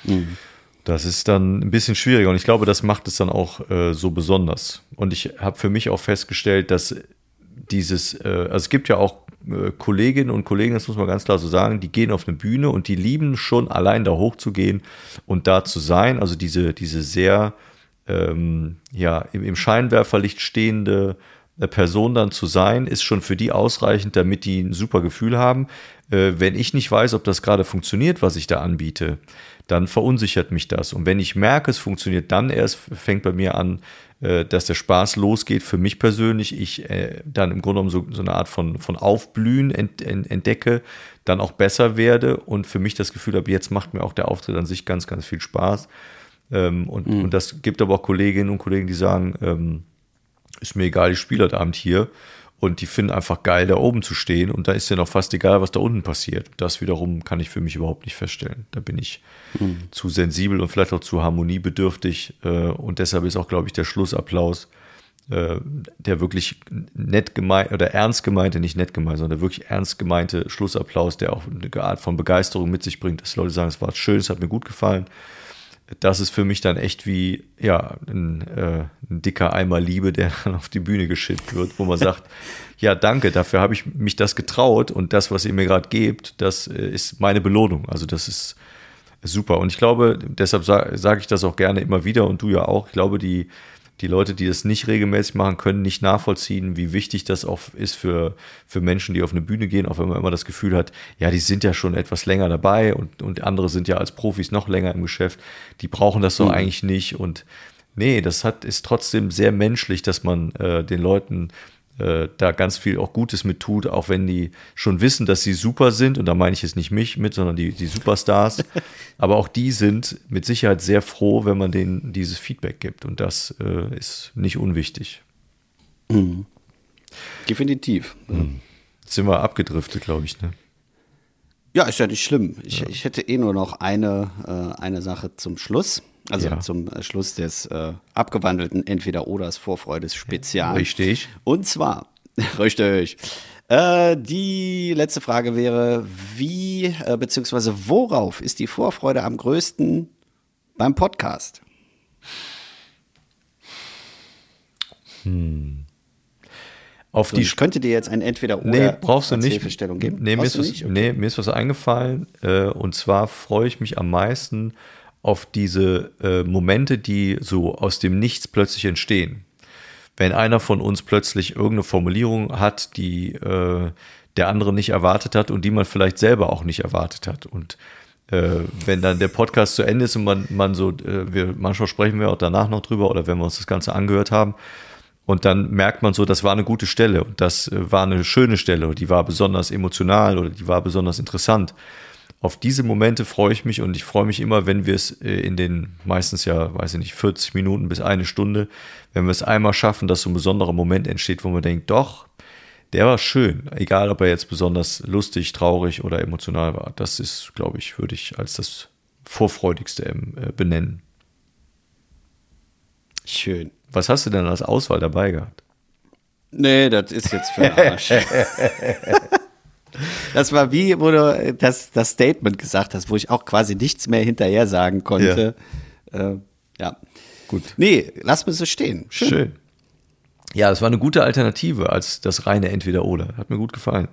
Mhm. Das ist dann ein bisschen schwieriger und ich glaube, das macht es dann auch äh, so besonders. Und ich habe für mich auch festgestellt, dass dieses, äh, also es gibt ja auch äh, Kolleginnen und Kollegen, das muss man ganz klar so sagen, die gehen auf eine Bühne und die lieben schon allein da hochzugehen und da zu sein. Also diese, diese sehr ähm, ja, im, im Scheinwerferlicht stehende äh, Person dann zu sein, ist schon für die ausreichend, damit die ein super Gefühl haben. Äh, wenn ich nicht weiß, ob das gerade funktioniert, was ich da anbiete, dann verunsichert mich das. Und wenn ich merke, es funktioniert, dann erst fängt bei mir an, äh, dass der Spaß losgeht für mich persönlich. Ich äh, dann im Grunde genommen so, so eine Art von, von Aufblühen ent, ent, entdecke, dann auch besser werde und für mich das Gefühl habe, jetzt macht mir auch der Auftritt an sich ganz, ganz viel Spaß. Ähm, und, mhm. und das gibt aber auch Kolleginnen und Kollegen, die sagen, ähm, ist mir egal, ich spiele heute Abend hier. Und die finden einfach geil, da oben zu stehen. Und da ist ja noch fast egal, was da unten passiert. Das wiederum kann ich für mich überhaupt nicht feststellen. Da bin ich mhm. zu sensibel und vielleicht auch zu harmoniebedürftig. Äh, und deshalb ist auch, glaube ich, der Schlussapplaus, äh, der wirklich nett gemeint oder ernst gemeinte, nicht nett gemeint, sondern der wirklich ernst gemeinte Schlussapplaus, der auch eine Art von Begeisterung mit sich bringt, dass Leute sagen, es war schön, es hat mir gut gefallen das ist für mich dann echt wie ja, ein, äh, ein, dicker Eimer Liebe, der dann auf die Bühne geschickt wird, wo man sagt, ja, danke, dafür habe ich mich das getraut und das, was ihr mir gerade gebt, das äh, ist meine Belohnung. Also das ist super. Und ich glaube, deshalb sage sag ich das auch gerne immer wieder und du ja auch, ich glaube, die die Leute, die das nicht regelmäßig machen, können nicht nachvollziehen, wie wichtig das auch ist für, für Menschen, die auf eine Bühne gehen, auch wenn man immer das Gefühl hat, ja, die sind ja schon etwas länger dabei und, und andere sind ja als Profis noch länger im Geschäft, die brauchen das so mhm. eigentlich nicht und nee, das hat, ist trotzdem sehr menschlich, dass man äh, den Leuten äh, da ganz viel auch Gutes mit tut, auch wenn die schon wissen, dass sie super sind. Und da meine ich jetzt nicht mich mit, sondern die, die Superstars. Aber auch die sind mit Sicherheit sehr froh, wenn man denen dieses Feedback gibt. Und das äh, ist nicht unwichtig. Mhm. Definitiv. Mhm. Jetzt sind wir abgedriftet, glaube ich. Ne? Ja, ist ja nicht schlimm. Ich, ja. ich hätte eh nur noch eine, äh, eine Sache zum Schluss. Also ja. zum äh, Schluss des äh, abgewandelten Entweder-Oders Vorfreudes Spezial. Richtig. Und zwar, richtig. Äh, die letzte Frage wäre, wie äh, beziehungsweise worauf ist die Vorfreude am größten beim Podcast? Hm. Auf so, die ich könnte dir jetzt ein entweder oder nee, brauchst du nicht. Hilfestellung geben. Nee, mir ist, was, okay. nee, mir ist was eingefallen. Äh, und zwar freue ich mich am meisten auf diese äh, Momente, die so aus dem Nichts plötzlich entstehen. Wenn einer von uns plötzlich irgendeine Formulierung hat, die äh, der andere nicht erwartet hat und die man vielleicht selber auch nicht erwartet hat. Und äh, wenn dann der Podcast zu Ende ist und man, man so, äh, wir, manchmal sprechen wir auch danach noch drüber oder wenn wir uns das Ganze angehört haben. Und dann merkt man so, das war eine gute Stelle und das äh, war eine schöne Stelle die war besonders emotional oder die war besonders interessant. Auf diese Momente freue ich mich und ich freue mich immer, wenn wir es äh, in den meistens ja, weiß ich nicht, 40 Minuten bis eine Stunde, wenn wir es einmal schaffen, dass so ein besonderer Moment entsteht, wo man denkt, doch, der war schön, egal ob er jetzt besonders lustig, traurig oder emotional war. Das ist, glaube ich, würde ich als das Vorfreudigste äh, benennen. Schön. Was hast du denn als Auswahl dabei gehabt? Nee, das ist jetzt für Arsch. das war wie, wo du das, das Statement gesagt hast, wo ich auch quasi nichts mehr hinterher sagen konnte. Ja. Äh, ja. Gut. Nee, lass mir so stehen. Schön. Schön. Ja, es war eine gute Alternative als das reine Entweder-Oder. Hat mir gut gefallen.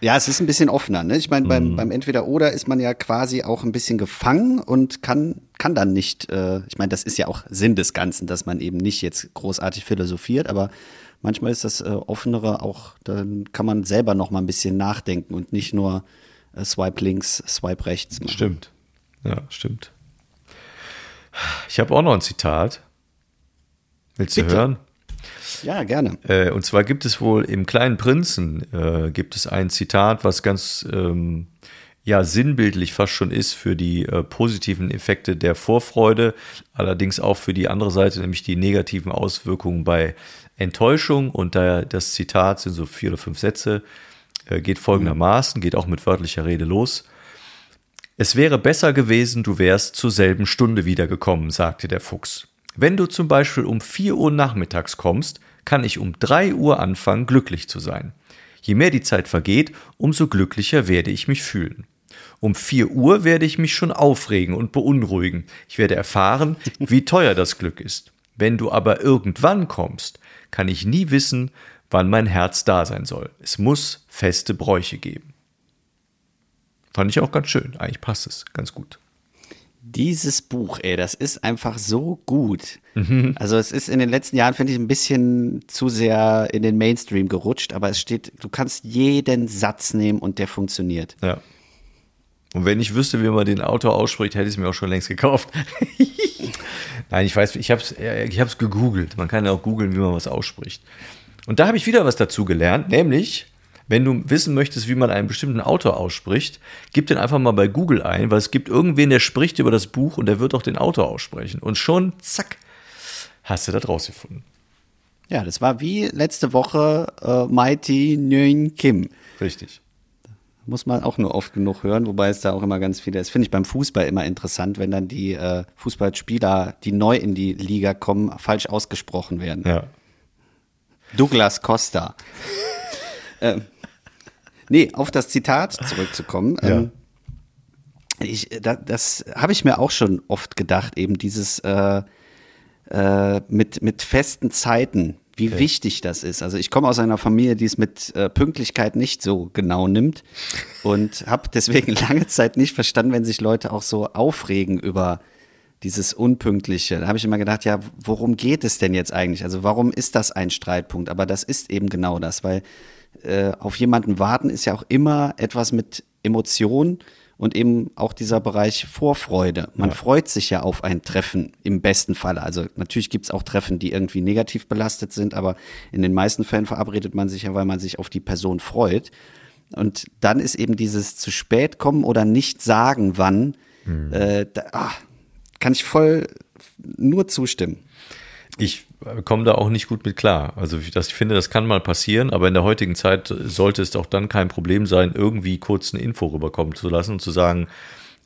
Ja, es ist ein bisschen offener. Ne? Ich meine, mhm. beim, beim Entweder-Oder ist man ja quasi auch ein bisschen gefangen und kann, kann dann nicht, äh, ich meine, das ist ja auch Sinn des Ganzen, dass man eben nicht jetzt großartig philosophiert, aber manchmal ist das äh, Offenere auch, dann kann man selber noch mal ein bisschen nachdenken und nicht nur äh, Swipe links, Swipe rechts machen. Stimmt. Ja, stimmt. Ich habe auch noch ein Zitat. Willst du Bitte? hören? Ja, gerne. Äh, und zwar gibt es wohl im Kleinen Prinzen äh, gibt es ein Zitat, was ganz ähm, ja sinnbildlich fast schon ist für die äh, positiven Effekte der Vorfreude, allerdings auch für die andere Seite, nämlich die negativen Auswirkungen bei Enttäuschung. Und da das Zitat sind so vier oder fünf Sätze, äh, geht folgendermaßen, geht auch mit wörtlicher Rede los. Es wäre besser gewesen, du wärst zur selben Stunde wiedergekommen, sagte der Fuchs. Wenn du zum Beispiel um 4 Uhr nachmittags kommst, kann ich um 3 Uhr anfangen, glücklich zu sein. Je mehr die Zeit vergeht, umso glücklicher werde ich mich fühlen. Um 4 Uhr werde ich mich schon aufregen und beunruhigen. Ich werde erfahren, wie teuer das Glück ist. Wenn du aber irgendwann kommst, kann ich nie wissen, wann mein Herz da sein soll. Es muss feste Bräuche geben. Fand ich auch ganz schön. Eigentlich passt es ganz gut. Dieses Buch, ey, das ist einfach so gut. Mhm. Also es ist in den letzten Jahren, finde ich, ein bisschen zu sehr in den Mainstream gerutscht, aber es steht, du kannst jeden Satz nehmen und der funktioniert. Ja. Und wenn ich wüsste, wie man den Autor ausspricht, hätte ich es mir auch schon längst gekauft. Nein, ich weiß, ich habe es ich gegoogelt. Man kann ja auch googeln, wie man was ausspricht. Und da habe ich wieder was dazu gelernt, nämlich wenn du wissen möchtest, wie man einen bestimmten Autor ausspricht, gib den einfach mal bei Google ein, weil es gibt irgendwen, der spricht über das Buch und der wird auch den Autor aussprechen. Und schon, zack, hast du das rausgefunden. Ja, das war wie letzte Woche äh, Mighty Nguyen Kim. Richtig. Muss man auch nur oft genug hören, wobei es da auch immer ganz viele ist. Finde ich beim Fußball immer interessant, wenn dann die äh, Fußballspieler, die neu in die Liga kommen, falsch ausgesprochen werden. Ja. Douglas Costa. ähm, Nee, auf das Zitat zurückzukommen. Ja. Ähm, ich, da, das habe ich mir auch schon oft gedacht, eben dieses äh, äh, mit, mit festen Zeiten, wie okay. wichtig das ist. Also ich komme aus einer Familie, die es mit äh, Pünktlichkeit nicht so genau nimmt und habe deswegen lange Zeit nicht verstanden, wenn sich Leute auch so aufregen über dieses Unpünktliche. Da habe ich immer gedacht, ja, worum geht es denn jetzt eigentlich? Also warum ist das ein Streitpunkt? Aber das ist eben genau das, weil äh, auf jemanden warten ist ja auch immer etwas mit Emotionen und eben auch dieser Bereich Vorfreude. Man ja. freut sich ja auf ein Treffen im besten Fall. Also natürlich gibt es auch Treffen, die irgendwie negativ belastet sind, aber in den meisten Fällen verabredet man sich ja, weil man sich auf die Person freut. Und dann ist eben dieses zu spät kommen oder nicht sagen, wann, hm. äh, da, ach, kann ich voll nur zustimmen. Ich komme da auch nicht gut mit klar. Also das, ich finde, das kann mal passieren, aber in der heutigen Zeit sollte es auch dann kein Problem sein, irgendwie kurz eine Info rüberkommen zu lassen und zu sagen,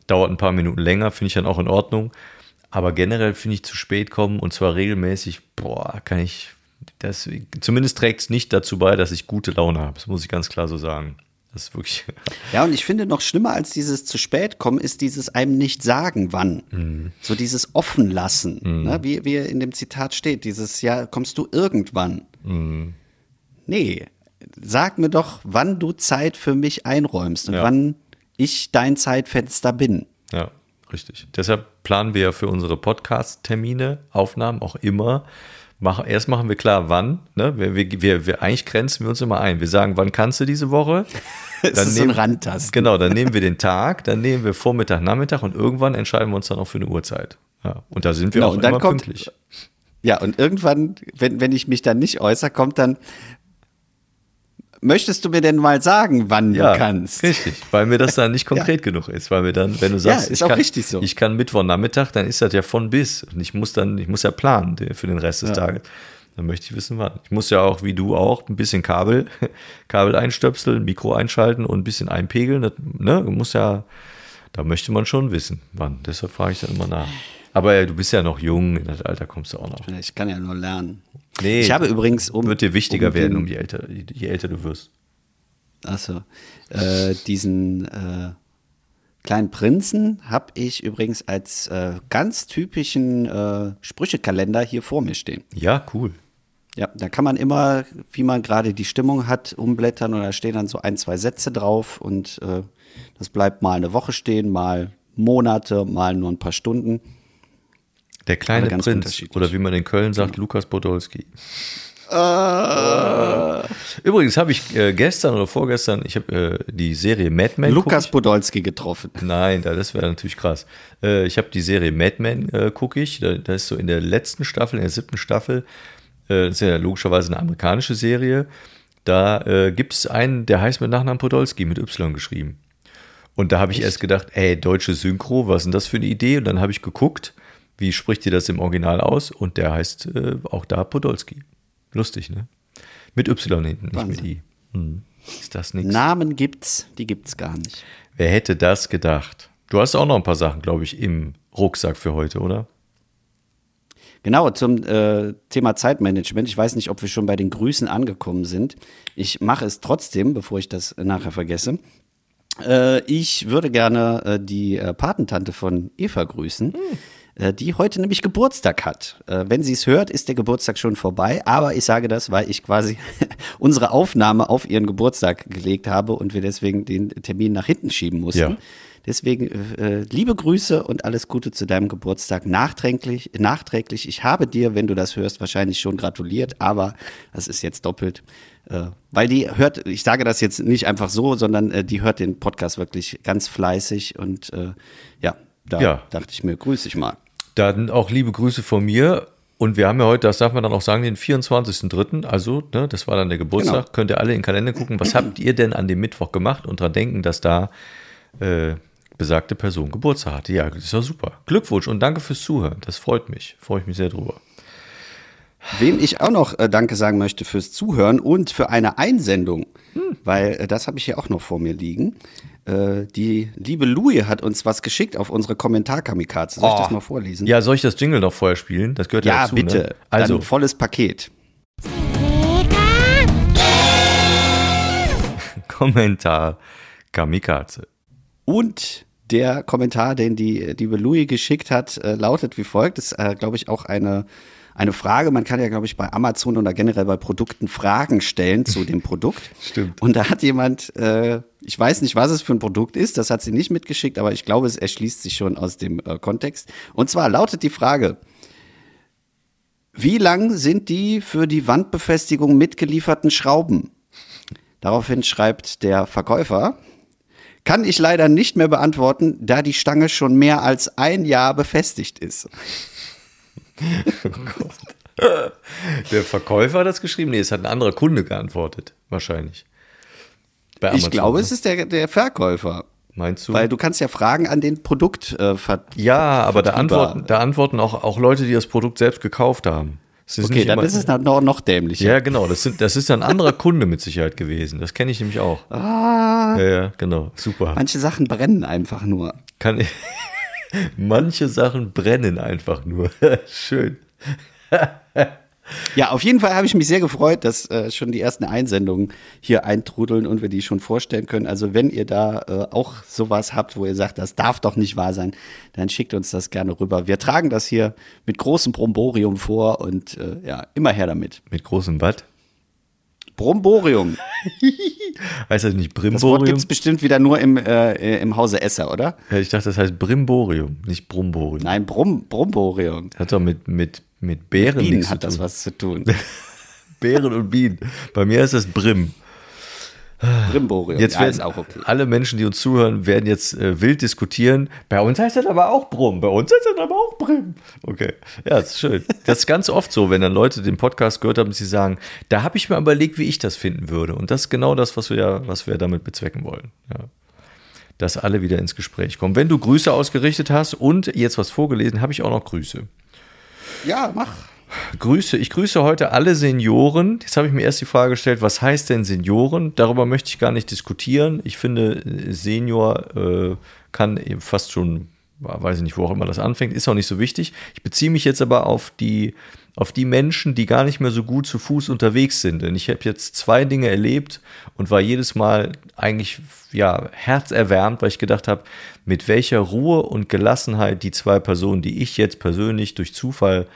dauert ein paar Minuten länger, finde ich dann auch in Ordnung. Aber generell finde ich zu spät kommen und zwar regelmäßig, boah, kann ich, das, zumindest trägt es nicht dazu bei, dass ich gute Laune habe. Das muss ich ganz klar so sagen. Das ist wirklich. Ja, und ich finde noch schlimmer als dieses zu spät kommen, ist dieses einem nicht sagen, wann. Mhm. So dieses offen lassen, Mhm. ne? wie, wie in dem Zitat steht, dieses ja, kommst du irgendwann. Mhm. Nee, sag mir doch, wann du Zeit für mich einräumst und Ja. wann ich dein Zeitfenster bin. Ja, richtig. Deshalb planen wir ja für unsere Podcast-Termine, Aufnahmen auch immer. Mach, erst machen wir klar, wann. Ne? Wir, wir, wir, wir, eigentlich grenzen wir uns immer ein. Wir sagen, wann kannst du diese Woche? Das ist so ein Randtasten. Genau, dann nehmen wir den Tag, dann nehmen wir Vormittag, Nachmittag und irgendwann entscheiden wir uns dann auch für eine Uhrzeit. Ja, und da sind wir Genau, auch und dann immer kommt- pünktlich. Ja, und irgendwann, wenn, wenn ich mich dann nicht äußere, kommt dann, möchtest du mir denn mal sagen, wann Ja, du kannst? richtig, weil mir das dann nicht konkret genug ist, weil wir dann, wenn du Ja, sagst, ist ich, auch kann, richtig so. ich kann Mittwochnachmittag, dann ist das ja von bis und ich muss dann, ich muss ja planen für den Rest des Ja. Tages. Dann möchte ich wissen, wann. Ich muss ja auch, wie du auch, ein bisschen Kabel, Kabel einstöpseln, Mikro einschalten und ein bisschen einpegeln. Das, ne, muss ja, da möchte man schon wissen, wann. Deshalb frage ich dann immer nach. Aber du bist ja noch jung, in das Alter kommst du auch noch. Ich kann ja nur lernen. Nee, ich habe übrigens um. Wird dir wichtiger um werden, den- um je älter, je älter du wirst. Achso. Äh, diesen äh, kleinen Prinzen habe ich übrigens als äh, ganz typischen äh, Sprüchekalender hier vor mir stehen. Ja, cool. Ja, da kann man immer, wie man gerade die Stimmung hat, umblättern und da stehen dann so ein, zwei Sätze drauf und äh, das bleibt mal eine Woche stehen, mal Monate, mal nur ein paar Stunden. Der kleine Prinz, oder wie man in Köln sagt, Lukas Podolski. Übrigens habe ich äh, gestern oder vorgestern, ich habe äh, die Serie Mad Men. Lukas. Podolski getroffen. Nein, da- das wäre natürlich krass. Äh, ich habe die Serie Mad Men, äh, gucke ich. Da, da ist so in der letzten Staffel, in der siebten Staffel, äh, das ist ja logischerweise eine amerikanische Serie. Da äh, gibt es einen, der heißt mit Nachnamen Podolski, mit Y geschrieben. Und da habe ich erst gedacht, ey, deutsche Synchro, was ist denn das für eine Idee? Und dann habe ich geguckt, wie spricht ihr das im Original aus? Und der heißt äh, auch da Podolski. Lustig, ne? Mit Y hinten, nicht mit Wahnsinn. I. Hm. Ist das nichts? Namen gibt's, die gibt's gar nicht. Wer hätte das gedacht? Du hast auch noch ein paar Sachen, glaube ich, im Rucksack für heute, oder? Genau, zum äh, Thema Zeitmanagement. Ich weiß nicht, ob wir schon bei den Grüßen angekommen sind. Ich mache es trotzdem, bevor ich das nachher vergesse. Äh, ich würde gerne äh, die äh, Patentante von Eva grüßen, äh, die heute nämlich Geburtstag hat. Äh, wenn sie es hört, ist der Geburtstag schon vorbei. Aber ich sage das, weil ich quasi unsere Aufnahme auf ihren Geburtstag gelegt habe und wir deswegen den Termin nach hinten schieben mussten. Ja. Deswegen äh, liebe Grüße und alles Gute zu deinem Geburtstag nachträglich, nachträglich. Ich habe dir, wenn du das hörst, wahrscheinlich schon gratuliert, aber das ist jetzt doppelt. Äh, weil die hört, ich sage das jetzt nicht einfach so, sondern äh, die hört den Podcast wirklich ganz fleißig und äh, ja, da Ja. dachte ich mir, grüße ich mal. Dann auch liebe Grüße von mir. Und wir haben ja heute, das darf man dann auch sagen, den 24.03. Also, ne, das war dann der Geburtstag. Genau. Könnt ihr alle in den Kalender gucken. Was habt ihr denn an dem Mittwoch gemacht und dran denken, dass da äh, besagte Person Geburtstag hatte? Ja, das ist ja super. Glückwunsch und danke fürs Zuhören. Das freut mich. Freue ich mich sehr drüber. Wem ich auch noch äh, Danke sagen möchte fürs Zuhören und für eine Einsendung, Hm. weil äh, das habe ich hier auch noch vor mir liegen. Äh, die liebe Louis hat uns was geschickt auf unsere Kommentarkamikaze. Soll ich das mal vorlesen? Oh. Ja, soll ich das Jingle noch vorher spielen? Das gehört ja, Ja, dazu. bitte. Ne? Also, Dann volles Paket. Kommentar Kamikaze. Und der Kommentar, den die liebe Louis geschickt hat, äh, lautet wie folgt. Das ist, äh, glaube ich, auch eine, eine Frage. Man kann ja, glaube ich, bei Amazon oder generell bei Produkten Fragen stellen zu dem Produkt. Stimmt. Und da hat jemand, äh, ich weiß nicht, was es für ein Produkt ist, das hat sie nicht mitgeschickt, aber ich glaube, es erschließt sich schon aus dem äh, Kontext. Und zwar lautet die Frage, wie lang sind die für die Wandbefestigung mitgelieferten Schrauben? Daraufhin schreibt der Verkäufer, kann ich leider nicht mehr beantworten, da die Stange schon mehr als ein Jahr befestigt ist. Der Verkäufer hat das geschrieben? Nee, es hat ein anderer Kunde geantwortet. Wahrscheinlich. Bei Ich glaube, ne? es ist der, der Verkäufer. Meinst du? Weil du kannst ja Fragen an den Produkt äh, ver ja, aber da antworten, da antworten auch, auch Leute, die das Produkt selbst gekauft haben. Okay, dann immer- ist es dann noch, noch dämlicher. Ja, genau. Das, sind, das ist ein anderer Kunde mit Sicherheit gewesen. Das kenne ich nämlich auch. Ah, Ja, ja, genau. Super. manche Sachen brennen einfach nur. Kann ich, manche Sachen brennen einfach nur. Schön. Ja, auf jeden Fall habe ich mich sehr gefreut, dass äh, schon die ersten Einsendungen hier eintrudeln und wir die schon vorstellen können. Also wenn ihr da äh, auch sowas habt, wo ihr sagt, das darf doch nicht wahr sein, dann schickt uns das gerne rüber. Wir tragen das hier mit großem Bromborium vor und äh, ja, immer her damit. Mit großem Watt? Bromborium. heißt das nicht Brimborium? Das Wort gibt es bestimmt wieder nur im, äh, im Hause Esser, oder? Ja, ich dachte, das heißt Brimborium, nicht Bromborium. Nein, Brum, Bromborium. Hat doch mit, mit, mit Beeren Bienen nichts hat zu das tun. was zu tun. Beeren und Bienen. Bei mir ist das Brim. Brimborium. Jetzt ja, werden ist auch okay. alle Menschen, die uns zuhören, werden jetzt äh, wild diskutieren. Bei uns heißt das aber auch Brumm. Bei uns heißt das aber auch Brim. Okay, ja, das ist schön. Das ist ganz oft so, wenn dann Leute den Podcast gehört haben, sie sagen, da habe ich mir überlegt, wie ich das finden würde. Und das ist genau das, was wir, ja, was wir damit bezwecken wollen. Ja. Dass alle wieder ins Gespräch kommen. Wenn du Grüße ausgerichtet hast und jetzt was vorgelesen, habe ich auch noch Grüße. Ja, mach. Grüße. Ich grüße heute alle Senioren. Jetzt habe ich mir erst die Frage gestellt, was heißt denn Senioren? Darüber möchte ich gar nicht diskutieren. Ich finde, Senior äh, kann eben fast schon, weiß ich nicht, wo auch immer das anfängt, ist auch nicht so wichtig. Ich beziehe mich jetzt aber auf die, auf die Menschen, die gar nicht mehr so gut zu Fuß unterwegs sind. Denn ich habe jetzt zwei Dinge erlebt und war jedes Mal eigentlich ja, herzerwärmt, weil ich gedacht habe, mit welcher Ruhe und Gelassenheit die zwei Personen, die ich jetzt persönlich durch Zufall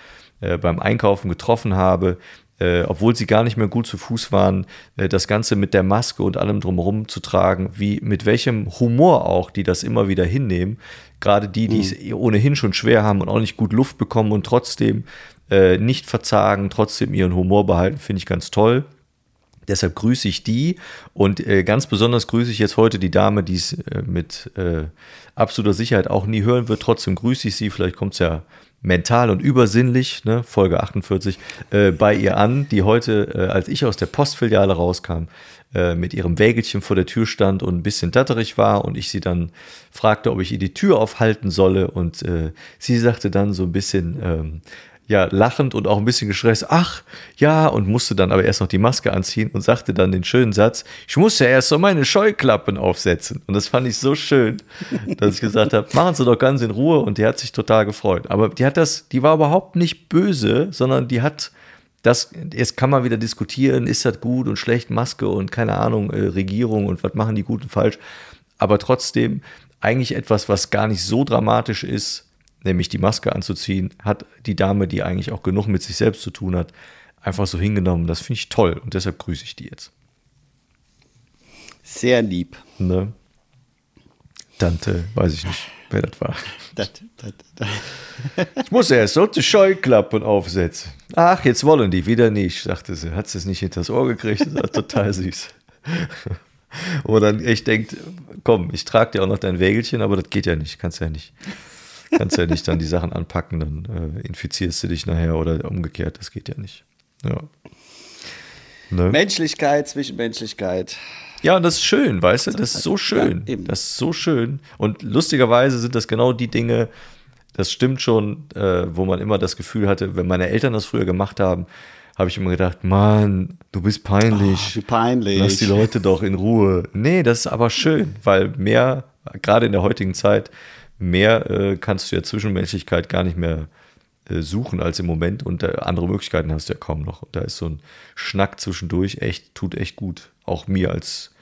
beim Einkaufen getroffen habe, äh, obwohl sie gar nicht mehr gut zu Fuß waren, äh, das Ganze mit der Maske und allem drumherum zu tragen, wie mit welchem Humor auch, die das immer wieder hinnehmen. Gerade die, die es ohnehin schon schwer haben und auch nicht gut Luft bekommen und trotzdem äh, nicht verzagen, trotzdem ihren Humor behalten, finde ich ganz toll. Deshalb grüße ich die und äh, ganz besonders grüße ich jetzt heute die Dame, die es äh, mit äh, absoluter Sicherheit auch nie hören wird. Trotzdem grüße ich sie. Vielleicht kommt es ja mental und übersinnlich, ne, Folge 48, äh, bei ihr an, die heute, äh, als ich aus der Postfiliale rauskam, äh, mit ihrem Wägelchen vor der Tür stand und ein bisschen datterig war und ich sie dann fragte, ob ich ihr die Tür aufhalten solle. Und äh, sie sagte dann so ein bisschen, ähm, ja, lachend und auch ein bisschen gestresst, ach, ja, und musste dann aber erst noch die Maske anziehen und sagte dann den schönen Satz, ich muss ja erst so meine Scheuklappen aufsetzen. Und das fand ich so schön, dass ich gesagt habe, machen Sie doch ganz in Ruhe und die hat sich total gefreut. Aber die hat das, die war überhaupt nicht böse, sondern die hat das, jetzt kann man wieder diskutieren, ist das gut und schlecht, Maske und keine Ahnung, äh, Regierung und was machen die gut und falsch. Aber trotzdem eigentlich etwas, was gar nicht so dramatisch ist, nämlich die Maske anzuziehen, hat die Dame, die eigentlich auch genug mit sich selbst zu tun hat, einfach so hingenommen. Das finde ich toll und deshalb grüße ich die jetzt. Sehr lieb. Ne? Tante, weiß ich nicht, wer das war. Das, das, das. Ich muss erst so die Scheuklappen aufsetzen. Ach, jetzt wollen die wieder nicht, sagte sie. Hat sie es nicht hinters Ohr gekriegt? Das war total süß. Wo man dann echt denkt, komm, ich trage dir auch noch dein Wägelchen, aber das geht ja nicht, kannst ja nicht. Kannst ja nicht dann die Sachen anpacken, dann äh, infizierst du dich nachher oder umgekehrt, das geht ja nicht. Ja. Ne? Menschlichkeit, Zwischenmenschlichkeit. Ja, und das ist schön, weißt du? Das ist so schön. Ja, das ist so schön. Und lustigerweise sind das genau die Dinge, das stimmt schon, äh, wo man immer das Gefühl hatte, wenn meine Eltern das früher gemacht haben, habe ich immer gedacht, Mann, du bist peinlich. Oh, wie peinlich. Lass die Leute doch in Ruhe. Nee, das ist aber schön, weil mehr, gerade in der heutigen Zeit, mehr äh, kannst du ja Zwischenmenschlichkeit gar nicht mehr äh, suchen als im Moment und äh, andere Möglichkeiten hast du ja kaum noch. Da ist so ein Schnack zwischendurch echt, tut echt gut. Auch mir als,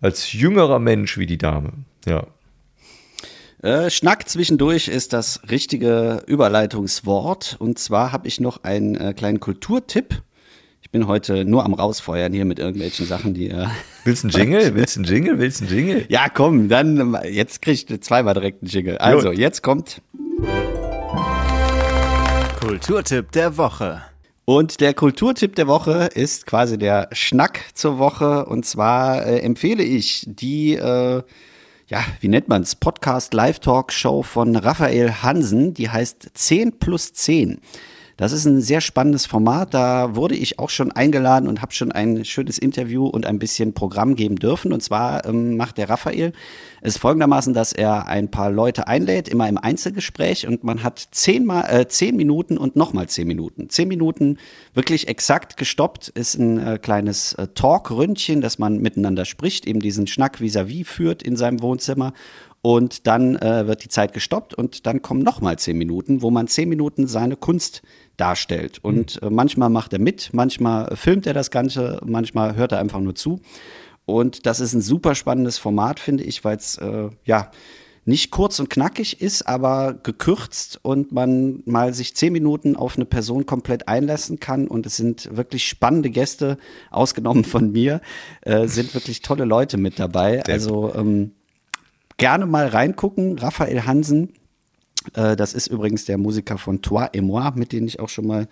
als jüngerer Mensch wie die Dame. Ja. Äh, Schnack zwischendurch ist das richtige Überleitungswort. Und zwar habe ich noch einen kleinen Kulturtipp. Ich bin heute nur am Rausfeuern hier mit irgendwelchen Sachen, die. Äh, Willst du einen Jingle? Willst du einen Jingle? Willst du einen Jingle? ja, komm, dann jetzt krieg ich zweimal direkt einen Jingle. Also, jetzt kommt. Kulturtipp der Woche. Und der Kulturtipp der Woche ist quasi der Schnack zur Woche. Und zwar äh, empfehle ich die, äh, ja, wie nennt man's, Podcast Live Talk Show von Raphael Hansen. Die heißt 10 plus 10. Das ist ein sehr spannendes Format. Da wurde ich auch schon eingeladen und habe schon ein schönes Interview und ein bisschen Programm geben dürfen. Und zwar ähm, macht der Raphael es folgendermaßen, dass er ein paar Leute einlädt, immer im Einzelgespräch und man hat zehnmal, äh, zehn Minuten und nochmal zehn Minuten. Zehn Minuten wirklich exakt gestoppt ist ein äh, kleines äh, Talk-Ründchen, dass man miteinander spricht, eben diesen Schnack vis-à-vis führt in seinem Wohnzimmer. Und dann äh, wird die Zeit gestoppt und dann kommen nochmal zehn Minuten, wo man zehn Minuten seine Kunst darstellt. Und äh, manchmal macht er mit, manchmal filmt er das Ganze, manchmal hört er einfach nur zu. Und das ist ein super spannendes Format, finde ich, weil es äh, ja nicht kurz und knackig ist, aber gekürzt und man mal sich zehn Minuten auf eine Person komplett einlassen kann. Und es sind wirklich spannende Gäste, ausgenommen von mir, äh, sind wirklich tolle Leute mit dabei. Also ähm, gerne mal reingucken. Raphael Hansen, äh, das ist übrigens der Musiker von Toi et Moi, mit dem ich auch schon mal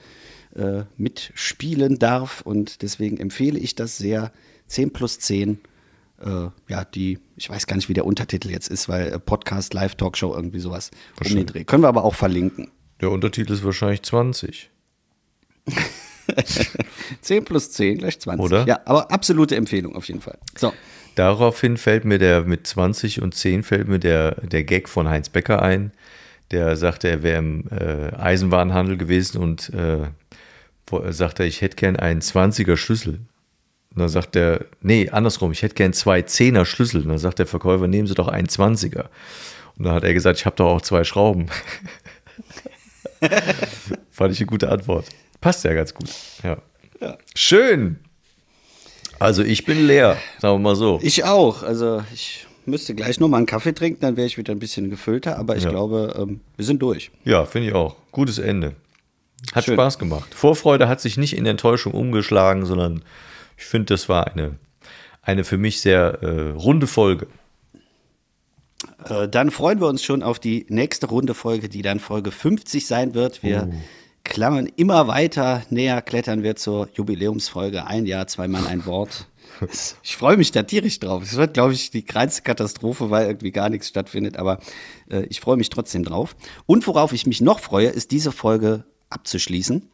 äh, mitspielen darf. Und deswegen empfehle ich das sehr. 10 plus 10 äh, ja, die, ich weiß gar nicht, wie der Untertitel jetzt ist, weil äh, Podcast, Live-Talkshow, irgendwie sowas um den Dreh. Können wir aber auch verlinken. Der Untertitel ist wahrscheinlich 20. 10 plus 10 gleich 20. Oder? Ja, aber absolute Empfehlung auf jeden Fall. So. Daraufhin fällt mir der mit 20 und 10 fällt mir der, der Gag von Heinz Becker ein. Der sagte, er wäre im äh, Eisenbahnhandel gewesen und äh, sagte, ich hätte gern einen 20er Schlüssel. Und dann sagt der, nee, andersrum, ich hätte gern zwei Zehner Schlüssel. Und dann sagt der Verkäufer, nehmen Sie doch einen Zwanziger. Und dann hat er gesagt, ich habe doch auch zwei Schrauben. Fand ich eine gute Antwort. Passt ja ganz gut. Ja. ja. Schön. Also ich bin leer, sagen wir mal so. Ich auch. Also ich müsste gleich noch mal einen Kaffee trinken, dann wäre ich wieder ein bisschen gefüllter. Aber ich ja. glaube, ähm, wir sind durch. Ja, finde ich auch. Gutes Ende. Hat Schön. Spaß gemacht. Vorfreude hat sich nicht in Enttäuschung umgeschlagen, sondern ich finde, das war eine, eine für mich sehr äh, runde Folge. Äh, dann freuen wir uns schon auf die nächste runde Folge, die dann Folge 50 sein wird. Wir oh. klammern immer weiter, näher klettern wir zur Jubiläumsfolge. Ein Jahr, zwei Mann, ein Wort. Ich freue mich da tierisch drauf. Es wird, glaube ich, die kleinste Katastrophe, weil irgendwie gar nichts stattfindet, aber äh, ich freue mich trotzdem drauf. Und worauf ich mich noch freue, ist diese Folge abzuschließen.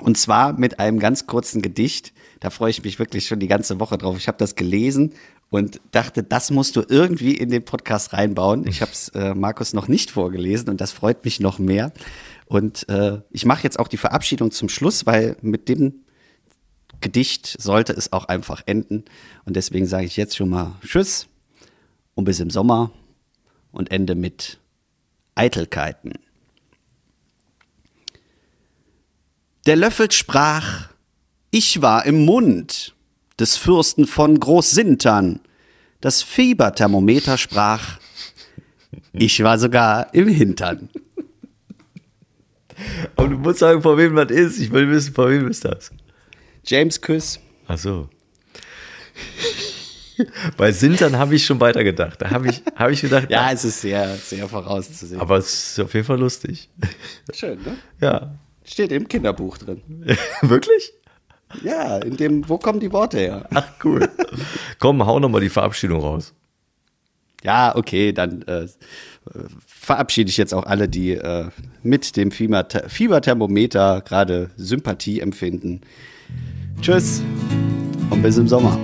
Und zwar mit einem ganz kurzen Gedicht, da freue ich mich wirklich schon die ganze Woche drauf. Ich habe das gelesen und dachte, das musst du irgendwie in den Podcast reinbauen. Ich habe es äh, Markus noch nicht vorgelesen und das freut mich noch mehr. Und äh, ich mache jetzt auch die Verabschiedung zum Schluss, weil mit dem Gedicht sollte es auch einfach enden. Und deswegen sage ich jetzt schon mal Tschüss und bis im Sommer und ende mit Eitelkeiten. Der Löffel sprach, ich war im Mund des Fürsten von Großsintern. Das Fieberthermometer sprach, ich war sogar im Hintern. Aber du musst sagen, von wem das ist. Ich will wissen, von wem ist das? James Küss. Ach so. Bei Sintern habe ich schon weitergedacht. Da habe ich, hab ich gedacht. ja, es ist sehr, sehr vorauszusehen. Aber es ist auf jeden Fall lustig. Schön, ne? Ja. Steht im Kinderbuch drin. Wirklich? Ja, in dem, wo kommen die Worte her? Ach, cool. Komm, hau nochmal die Verabschiedung raus. Ja, okay, dann äh, verabschiede ich jetzt auch alle, die äh, mit dem Fieberthermometer gerade Sympathie empfinden. Tschüss und bis im Sommer.